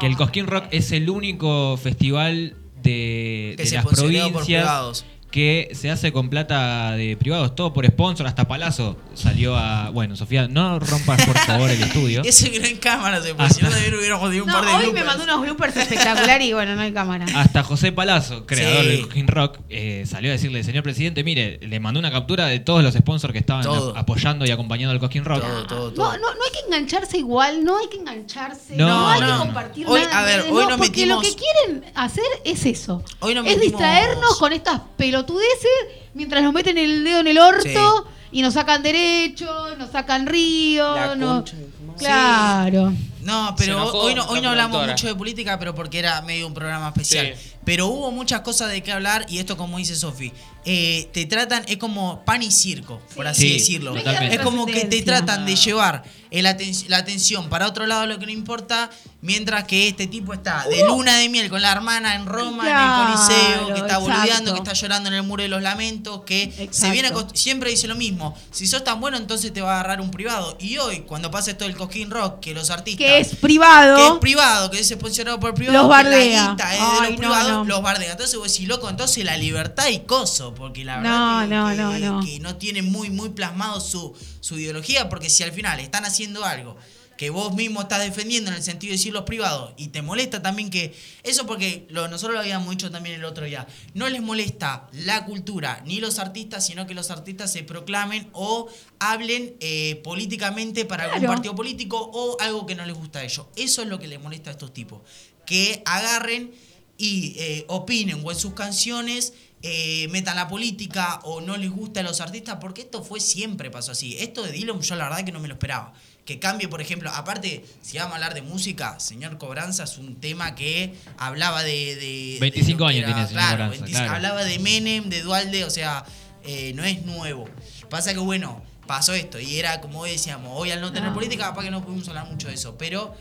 que el Ah. Cosquín Rock es el único festival de, Que de se las provincias. Que se hace con plata de privados, todo por sponsor, hasta Palazzo salió a... Bueno, Sofía, no rompas por favor el estudio. No en cámara, se Ah. si no también hubiéramos tenido un No, par de hoy me mandó unos bloopers espectaculares y bueno, no hay cámara. Hasta José Palazzo, creador Sí. del King Rock, eh, salió a decirle, señor presidente, mire, le mandó una captura de todos los sponsors que estaban Todo. apoyando y acompañando al Cosquín Rock. Todo, todo, No, todo. no, no hay que engancharse igual, no hay que engancharse, No, no, hay no, que compartir Hoy- nada. a ver, hoy no, nos porque lo que quieren hacer es eso. Hoy nos es metimos- distraernos con estas pelotudeces mientras nos meten el dedo en el orto y nos sacan derecho, nos sacan río, madre. Claro. No, pero enojó hoy no, hoy no hablamos productora. mucho de política, pero porque era medio un programa especial. Sí. Pero hubo muchas cosas de qué hablar y esto como dice Sofi, eh, te tratan, es como pan y circo, por así Sí, decirlo. totalmente. Es como que te tratan de llevar el aten- la atención para otro lado lo que no importa, mientras que este tipo está de luna de miel con la hermana en Roma, en el Coliseo, que está exacto. boludeando, que está llorando en el muro de los lamentos, que se viene siempre dice lo mismo, si sos tan bueno entonces te va a agarrar un privado. Y hoy, cuando pasa esto del Cosquín Rock, que los artistas Que es privado. que es privado, que es sponsorado por privado, Los que bardea. la guita es de los no, privados, no. los bardea. Entonces vos decís, loco, entonces la libertad y coso, porque la No, verdad que, no, que- no, no. que no tiene muy, muy plasmado su, su ideología, porque si al final están haciendo algo que vos mismo estás defendiendo en el sentido de decir los privados y te molesta también que eso porque lo, nosotros lo habíamos dicho también el otro día no les molesta la cultura ni los artistas sino que los artistas se proclamen o hablen eh, políticamente para algún partido político o algo que no les gusta a ellos eso es lo que les molesta a estos tipos que agarren y eh, opinen o en sus canciones eh, metan la política o no les gusta a los artistas, porque esto fue siempre pasó así. Esto de Dylan yo la verdad que no me lo esperaba. Que cambie, por ejemplo, aparte, si vamos a hablar de música, Señor Cobranza es un tema que hablaba de... de 25 de lo que años tiene Señor claro, Cobranza, 25 claro. Hablaba de Menem, de Dualde, o sea, eh, no es nuevo. Pasa que, bueno, pasó esto y era como hoy decíamos, hoy al no tener No. política, capaz que no pudimos hablar mucho de eso, pero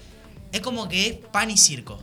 es como que es pan y circo.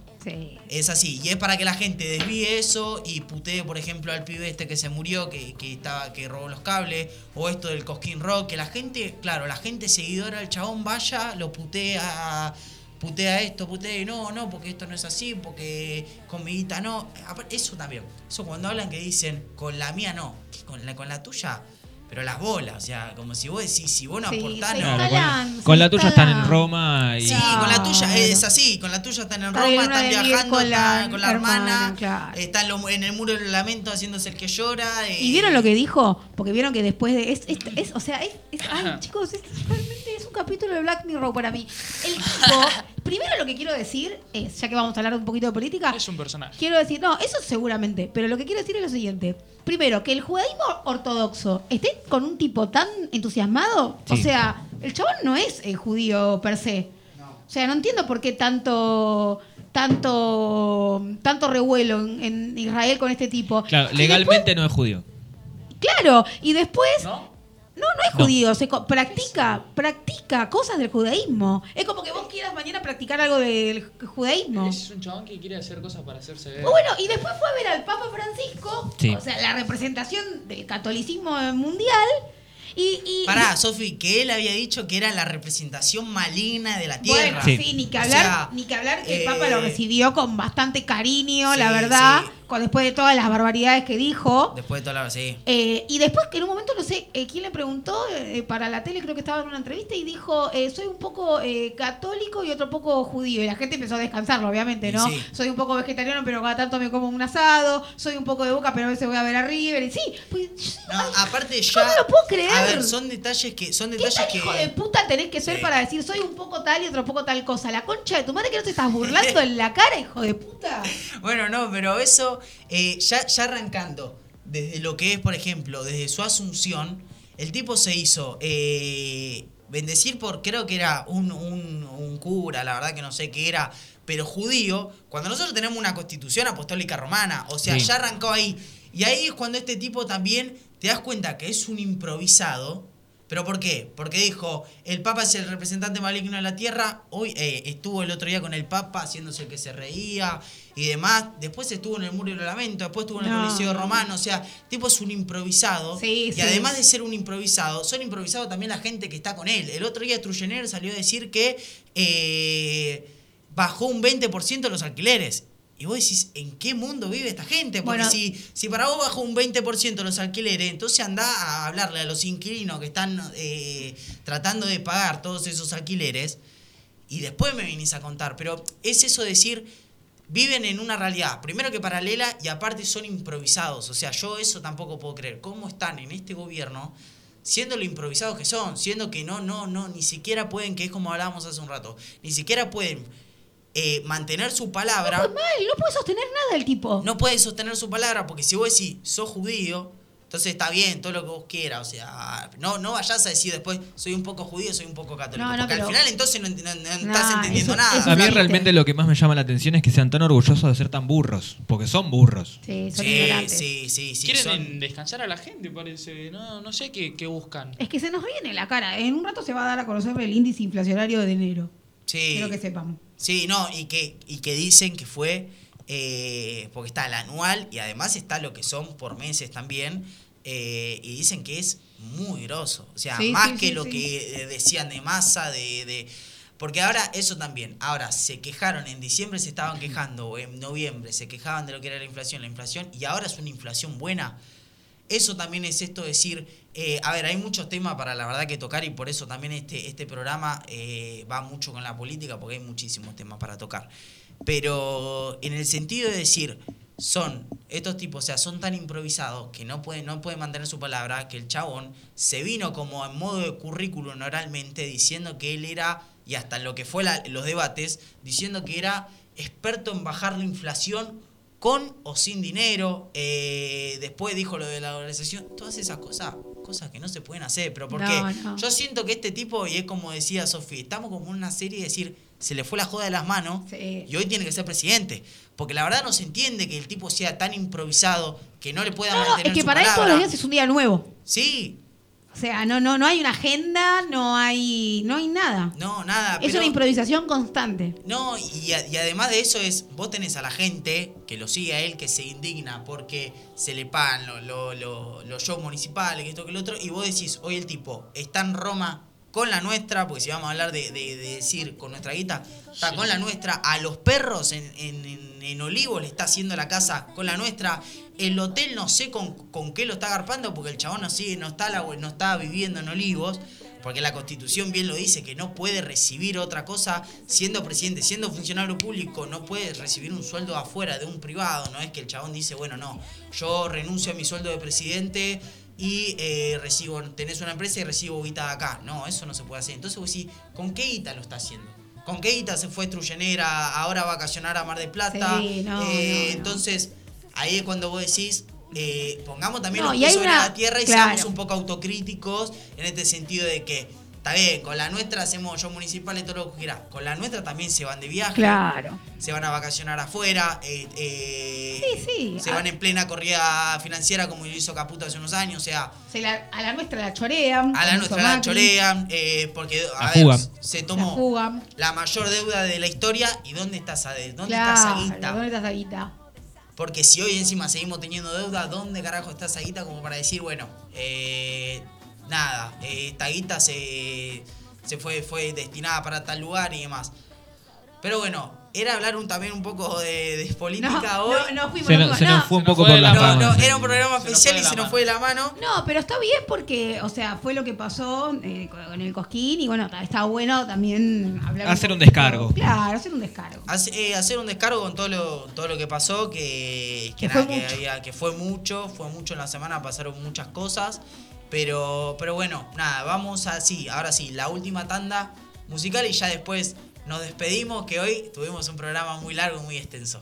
Es así, y es para que la gente desvíe eso y putee, por ejemplo, al pibe este que se murió, que, que estaba, que robó los cables, o esto del Cosquín Rock, que la gente, claro, la gente seguidora del chabón vaya, lo putea, putea esto, putea, no, no, porque esto no es así, porque con mi guita no. Eso también, eso cuando hablan que dicen, con la mía no, con la, con la tuya, pero las bolas, o sea, como si vos decís, si vos no Sí, aportás, sí, no. Claro, con, la tuya están en. Roma y... Sí, Claro. con la tuya es así, con la tuya están en Roma, están viajando, con la están con la hermana, hermana, claro. están lo- en el muro del lamento haciéndose el que llora. eh, ¿Y vieron lo que dijo? Porque vieron que después de. Es, es, es- o sea, es, es- Ay, chicos, es, realmente un capítulo de Black Mirror para mí. El tipo. primero lo que quiero decir es, ya que vamos a hablar un poquito de política. Es un personaje. Quiero decir, no, eso seguramente, pero lo que quiero decir es lo siguiente. Primero, que el judaísmo ortodoxo esté con un tipo tan entusiasmado, o sea, el chabón no es eh, judío per se. O sea, no entiendo por qué tanto tanto tanto revuelo en, en Israel con este tipo. Claro, legalmente no es judío. claro, y después ¿No? No, no es No. judío, se co- practica, practica cosas del judaísmo. Es como que vos quieras mañana practicar algo del judaísmo. Es un chabón que quiere hacer cosas para hacerse ver. Bueno, y después fue a ver al Papa Francisco, Sí. o sea, la representación del catolicismo mundial. Y, y- Pará, Sofi, que él había dicho que era la representación maligna de la tierra. Bueno, Sí. sí, ni que O hablar, sea, ni que hablar que el eh, Papa lo recibió con bastante cariño, Sí, la verdad, sí. Después de todas las barbaridades que dijo. Después de toda la. Sí. Eh, y después que en un momento, no sé, eh, quién le preguntó eh, para la tele, creo que estaba en una entrevista y dijo, eh, soy un poco eh, católico y otro poco judío. Y la gente empezó a descansarlo, obviamente, ¿no? sí. Soy un poco vegetariano, pero cada tanto me como un asado. Soy un poco de boca, pero a veces voy a ver a River. Y sí, pues, yo- No, ay, aparte ya. no lo puedo creer. A ver, son detalles que. Son ¿Qué detalles tan que. hijo de puta tenés que ser Sí. para decir soy un poco tal y otro poco tal cosa? La concha de tu madre que no te estás burlando en la cara, hijo de puta. Bueno, no, pero eso, eh, ya, ya arrancando desde lo que es, por ejemplo, desde su asunción, el tipo se hizo eh, bendecir por, creo que era un, un- un cura, la verdad que no sé qué era, pero judío, cuando nosotros tenemos una constitución apostólica romana, o sea, Sí. ya arrancó ahí. Y ahí es cuando este tipo también te das cuenta que es un improvisado. ¿Pero por qué? Porque dijo, el Papa es el representante maligno de la tierra. Hoy eh, estuvo el otro día con el Papa haciéndose el que se reía y demás. Después estuvo en el Muro del Lamento, después estuvo en el No. Coliseo Romano. O sea, tipo es un improvisado. Sí, y sí. además de ser un improvisado, son improvisados también la gente que está con él. El otro día Trujener salió a decir que eh, bajó un 20% los alquileres. Y vos decís, ¿en qué mundo vive esta gente? Porque Bueno. si, si para vos bajó un 20% los alquileres, entonces anda a hablarle a los inquilinos que están eh, tratando de pagar todos esos alquileres y después me venís a contar. Pero es eso de decir, viven en una realidad, primero que paralela y aparte son improvisados. O sea, yo eso tampoco puedo creer. ¿Cómo están en este gobierno siendo lo improvisados que son? Siendo que no, no, no, ni siquiera pueden, que es como hablábamos hace un rato, ni siquiera pueden eh, mantener su palabra. Pues mal, no puede sostener nada el tipo. No puede sostener su palabra porque si vos decís, sos judío, entonces está bien, todo lo que vos quieras. O sea, no, no vayas a decir después, soy un poco judío, soy un poco católico. No, no, porque pero- al final entonces no, no- no No, estás entendiendo eso- nada. eso A mí realmente lo que más me llama la atención es que sean tan orgullosos de ser tan burros, porque son burros. Sí, son Sí, sí, sí, sí. Quieren son- descansar a la gente, parece. No, no sé qué, qué buscan. Es que se nos viene la cara. En un rato se va a dar a conocer el índice inflacionario de enero. sí. Quiero que sepamos. Sí, no, y que, y que dicen que fue, eh, porque está el anual y además está lo que son por meses también, eh, y dicen que es muy grosso. O sea, Sí, más sí, que sí, lo que eh, decían de masa, de, de... Porque ahora, eso también, ahora se quejaron, en diciembre se estaban quejando, o en noviembre se quejaban de lo que era la inflación, la inflación, y ahora es una inflación buena. Eso también es esto de decir, eh, a ver, hay muchos temas para la verdad que tocar y por eso también este, este programa eh, va mucho con la política porque hay muchísimos temas para tocar. Pero en el sentido de decir, son estos tipos, o sea, son tan improvisados que no pueden, no pueden mantener su palabra, que el chabón se vino como en modo de currículum oralmente diciendo que él era, y hasta lo que fue los debates, diciendo que era experto en bajar la inflación con o sin dinero. eh, después dijo lo de la organización. Todas esas cosas, cosas que no se pueden hacer. Pero ¿por No, qué? no. Yo siento que este tipo, y es como decía Sofía, estamos como en una serie de decir, se le fue la joda de las manos Sí. y hoy tiene que ser presidente. Porque la verdad no se entiende que el tipo sea tan improvisado que no le pueda No, mantener es que su para él todos los días es un día nuevo. Sí, O sea, no, no, no hay una agenda, no hay, no hay nada. no, nada. es pero- una improvisación constante. No, y, a- y además de eso es, vos tenés a la gente que lo sigue a él, que se indigna porque se le pagan lo- lo- lo- los shows municipales, que esto, que lo otro, y vos decís, hoy el tipo está en Roma con la nuestra, porque si vamos a hablar de, de- de decir con nuestra guita, está con la nuestra, a los perros en, en, en- le está haciendo la casa con la nuestra, el hotel no sé con, con qué lo está agarpando, porque el chabón no sigue, no está, la- no está viviendo en Olivos, porque la constitución bien lo dice, que no puede recibir otra cosa siendo presidente, siendo funcionario público, no puede recibir un sueldo afuera de un privado, no es que el chabón dice, bueno, no, yo renuncio a mi sueldo de presidente y eh, recibo, tenés una empresa y recibo guita de acá. No, eso no se puede hacer. Entonces vos decís, ¿con qué guita lo está haciendo? ¿Con qué guita se fue Truyenera, ahora va a vacacionar a Mar de Plata? Sí, no, Eh, no. Entonces, ahí es cuando vos decís, eh, pongamos también No, los pies sobre una- la tierra y claro. seamos un poco autocríticos en este sentido de que, está bien, con la nuestra hacemos yo municipal y todo lo que quieras. Con la nuestra también se van de viaje, Claro. se van a vacacionar afuera, eh, eh, Sí, sí. se Ah. van en plena corrida financiera como lo hizo Caputo hace unos años, o sea, Se la- a la nuestra la chorean. a la nuestra la chorean, eh, porque a La ver, se La tomó la mayor deuda de la historia y ¿dónde está esa de- ¿Dónde está esa guita? ¿dónde está esa guita? Porque si hoy encima seguimos teniendo deuda, ¿dónde carajo está esa guita como para decir, bueno, eh, nada, eh, esta guita se, se fue, fue destinada para tal lugar y demás? Pero bueno, era hablar un, también un poco de, de política No, hoy. no, no fuimos, Se, no se nos no. fue un poco fue por de la la No, rama. no, sí. era un programa Se especial y se nos fue de la mano. No, pero está bien porque, o sea, fue lo que pasó eh, con el cosquín y bueno, está bueno también hablar. Hacer un descargo. Claro, hacer un descargo. Hace- eh, hacer un descargo con todo lo, todo lo que pasó, que, que, Que nada, fue que mucho. había- que fue mucho, fue mucho en la semana, pasaron muchas cosas. Pero, pero bueno, nada, vamos así, ahora sí, la última tanda musical y ya después nos despedimos, que hoy tuvimos un programa muy largo y muy extenso.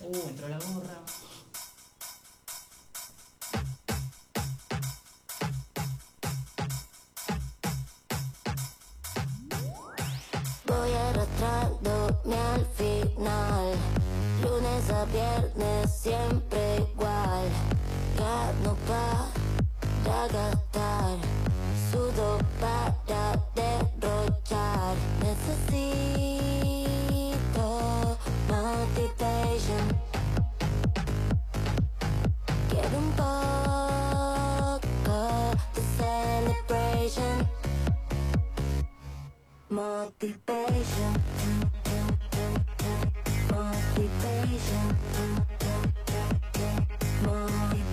Uh, entró la gorra. Voy arrastrándome al final, lunes a viernes siempre igual. no pa de gastar Sudo para derrochar Necesito motivation Quero um pouco de celebration Motivation Motivation Motivation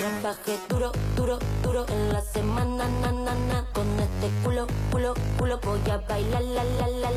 Trabajé duro, duro, duro en la semana, na, na, na. Con este culo, culo, culo voy a bailar, la, la, la,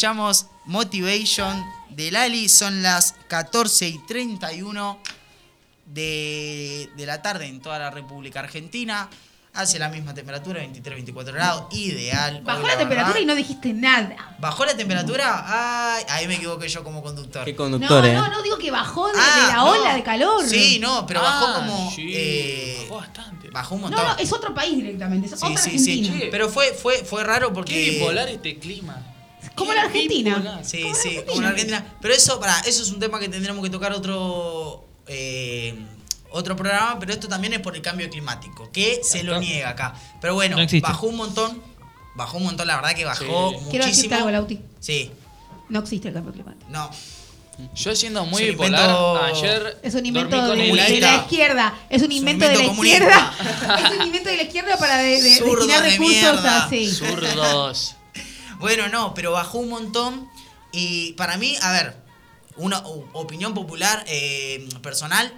Escuchamos Motivation de Lali, son las 14 y 31 de, de la tarde en toda la República Argentina. Hace la misma temperatura, 23-24 grados, ideal. Bajó Hoy, la verdad, temperatura y no dijiste nada. ¿Bajó la temperatura? Ay, ahí me equivoqué yo como conductor. Qué No, conductor, eh. no, no digo que bajó de, de Ah, la no. ola de calor. Sí, no, pero bajó Ah, como. sí, eh, bajó bastante. bajó un No, montón. no, es otro país directamente, es sí, otra sí, Argentina. sí. Pero fue, fue, fue raro porque. Qué bipolar este clima. Como la Argentina. Sí, Como la sí, Argentina. como la Argentina. Pero eso, para, eso es un tema que tendremos que tocar otro. eh, otro programa, pero esto también es por el cambio climático, que se lo niega acá. Pero bueno, No bajó un montón. Bajó un montón, la verdad que bajó Sí. muchísimo. Quiero decirte algo, Lauti. Sí, No existe el cambio climático. no. Yo siendo muy Es un bipolar, invento- ayer Es un dormí invento con de, la izquierda. Es un invento de la invento izquierda. es un invento de la izquierda para de, de- Zurdos destinar de recursos mierda. así. Zurdos. Bueno, no, pero bajó un montón. Y para mí, a ver, una opinión popular eh, personal,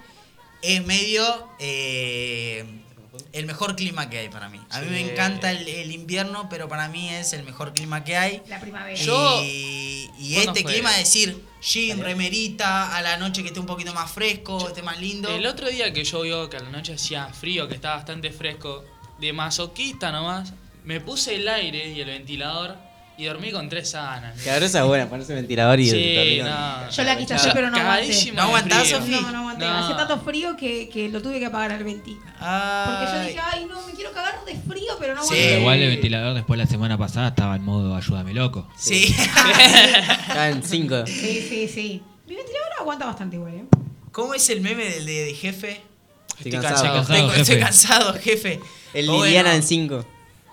es medio eh, el mejor clima que hay para mí. A mí me encanta el, el invierno, pero para mí es el mejor clima que hay. La primavera. Yo- y y ¿Cuándo este fue? clima, decir, jean, remerita, a la noche que esté un poquito más fresco, esté más lindo. El otro día que yo vio que a la noche hacía frío, que estaba bastante fresco, de masoquista nomás, me puse el aire y el ventilador y dormí con tres sábanas. Que ahora esa es buena, ponerse ventilador y Sí, el no. Yo la quise hacer, pero no aguanté. ¿No aguantás. Sofi? No, no aguanté. No. Hacía tanto frío que, que lo tuve que apagar al venti. Porque yo Ay. dije, ay, no, me quiero cagar de frío, pero no Sí. aguanté. Igual el ventilador después la semana pasada estaba en modo ayúdame loco. Sí. Está en 5. Sí, sí, sí. Mi ventilador aguanta bastante igual, ¿eh? ¿Cómo es el meme del de, de jefe? Estoy Estoy cansado. jefe. estoy cansado, jefe. El Liliana bueno, en 5.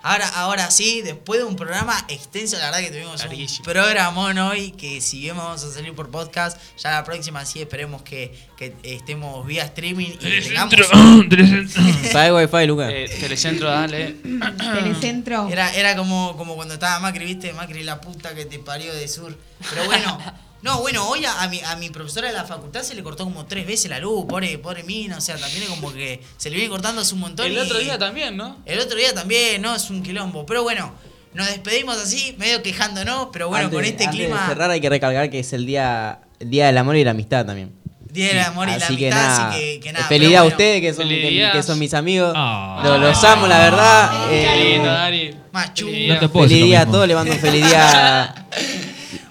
Ahora, ahora sí, después de un programa extenso, la verdad que tuvimos un programón hoy, que si bien vamos a salir por podcast, ya la próxima sí esperemos que, que estemos vía streaming y tengamos... Paga wifi, Luca. Eh, telecentro, dale. Telecentro. Era, era como, como cuando estaba Macri, viste, Macri la puta que te parió de sur. Pero bueno, no, bueno, hoy a, a mi, a mi profesora de la facultad se le cortó como tres veces la luz, pobre, pobre mina, o sea, también es como que se le viene cortando hace un montón. El y- otro día también, ¿no? El otro día también, ¿no? Es un quilombo. Pero bueno, nos despedimos así, medio quejándonos, pero bueno, Antes- con este antes clima. De cerrar hay que recalcar que es el día, el día del amor y la amistad también. Día del amor y la que amistad, nada. así que, que nada. Feliz pero día a bueno, ustedes que son, Feliz que, que son mis amigos. Ah. Los, los amo, la verdad. Qué Eh, lindo, Dari. Más chulo. Feliz No día. te puedo feliz día a todos, le mando un feliz día.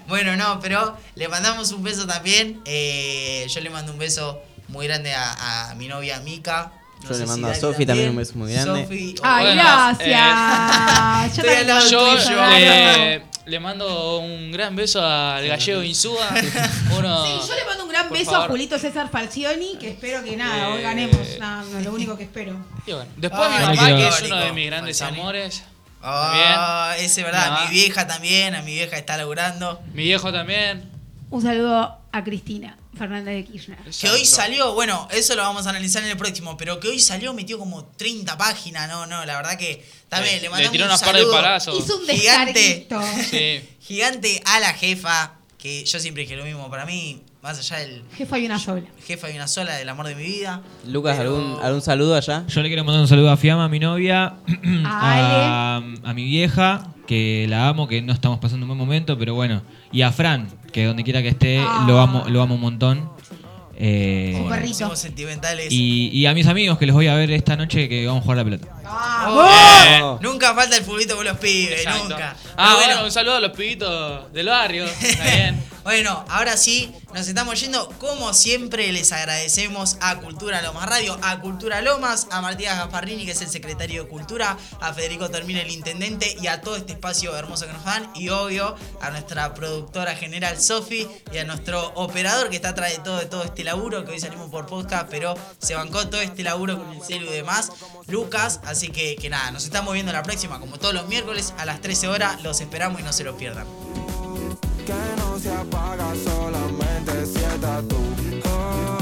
Bueno, no, pero le mandamos un beso también. Eh, yo le mando un beso Muy grande a, a mi novia Mika. Yo No le mando si a Sofi también un beso muy grande. Sofi, Ay, Bueno, gracias. Yo también- Yo tuyo, le, le mando un gran beso al gallego Insúa. Uno, Sí, yo le mando un gran beso favor. a Julito César Falcioni, que espero que nada, hoy Eh, ganemos. Nada, no, es lo único que espero. y bueno, después Ay, mi mamá, que es uno de mis grandes Falcioni. amores. Ah, ese es verdad. Mi vieja también, a mi vieja está laburando. Mi viejo también. Un saludo a Cristina Fernández de Kirchner. Que hoy salió, bueno, eso lo vamos a analizar en el próximo, pero que hoy salió metió como 30 páginas, no, no, la verdad que también Le- le mandamos le tiró un unas par de saludo palazos. Hizo un Gigante. Sí. gigante a la jefa, que yo siempre dije lo mismo, para mí, más allá del Jefa y una sola. jefa y una sola del amor de mi vida. Lucas, Pero- ¿algún, ¿algún saludo allá? Yo le quiero mandar un saludo a Fiamma, a mi novia, A a, a mi vieja, que la amo, que no estamos pasando un buen momento, pero bueno. Y a Fran, que donde quiera que esté, Ah. lo amo, lo amo un montón. Eh. Somos sentimentales. y, y a mis amigos que los voy a ver esta noche que vamos a jugar a la pelota. Oh, Nunca falta el fulbito con los pibes, Exacto. nunca. Ah, Pero bueno, un saludo a los pibitos del barrio. Está bien. Bueno, ahora sí, nos estamos yendo. Como siempre, les agradecemos a Cultura Lomas Radio, a Cultura Lomas, a Matías Gasparrini, que es el secretario de Cultura, a Federico Termine, el intendente, y a todo este espacio hermoso que nos dan. Y obvio, a nuestra productora general Sofi y a nuestro operador que está atrás de todo, de todo este laburo, que hoy salimos por podcast, pero se bancó todo este laburo con el celu y demás. Lucas, así que, que nada, nos estamos viendo la próxima, como todos los miércoles a las 13 horas. Los esperamos y no se lo pierdan. Que no se apaga, solamente sienta tú.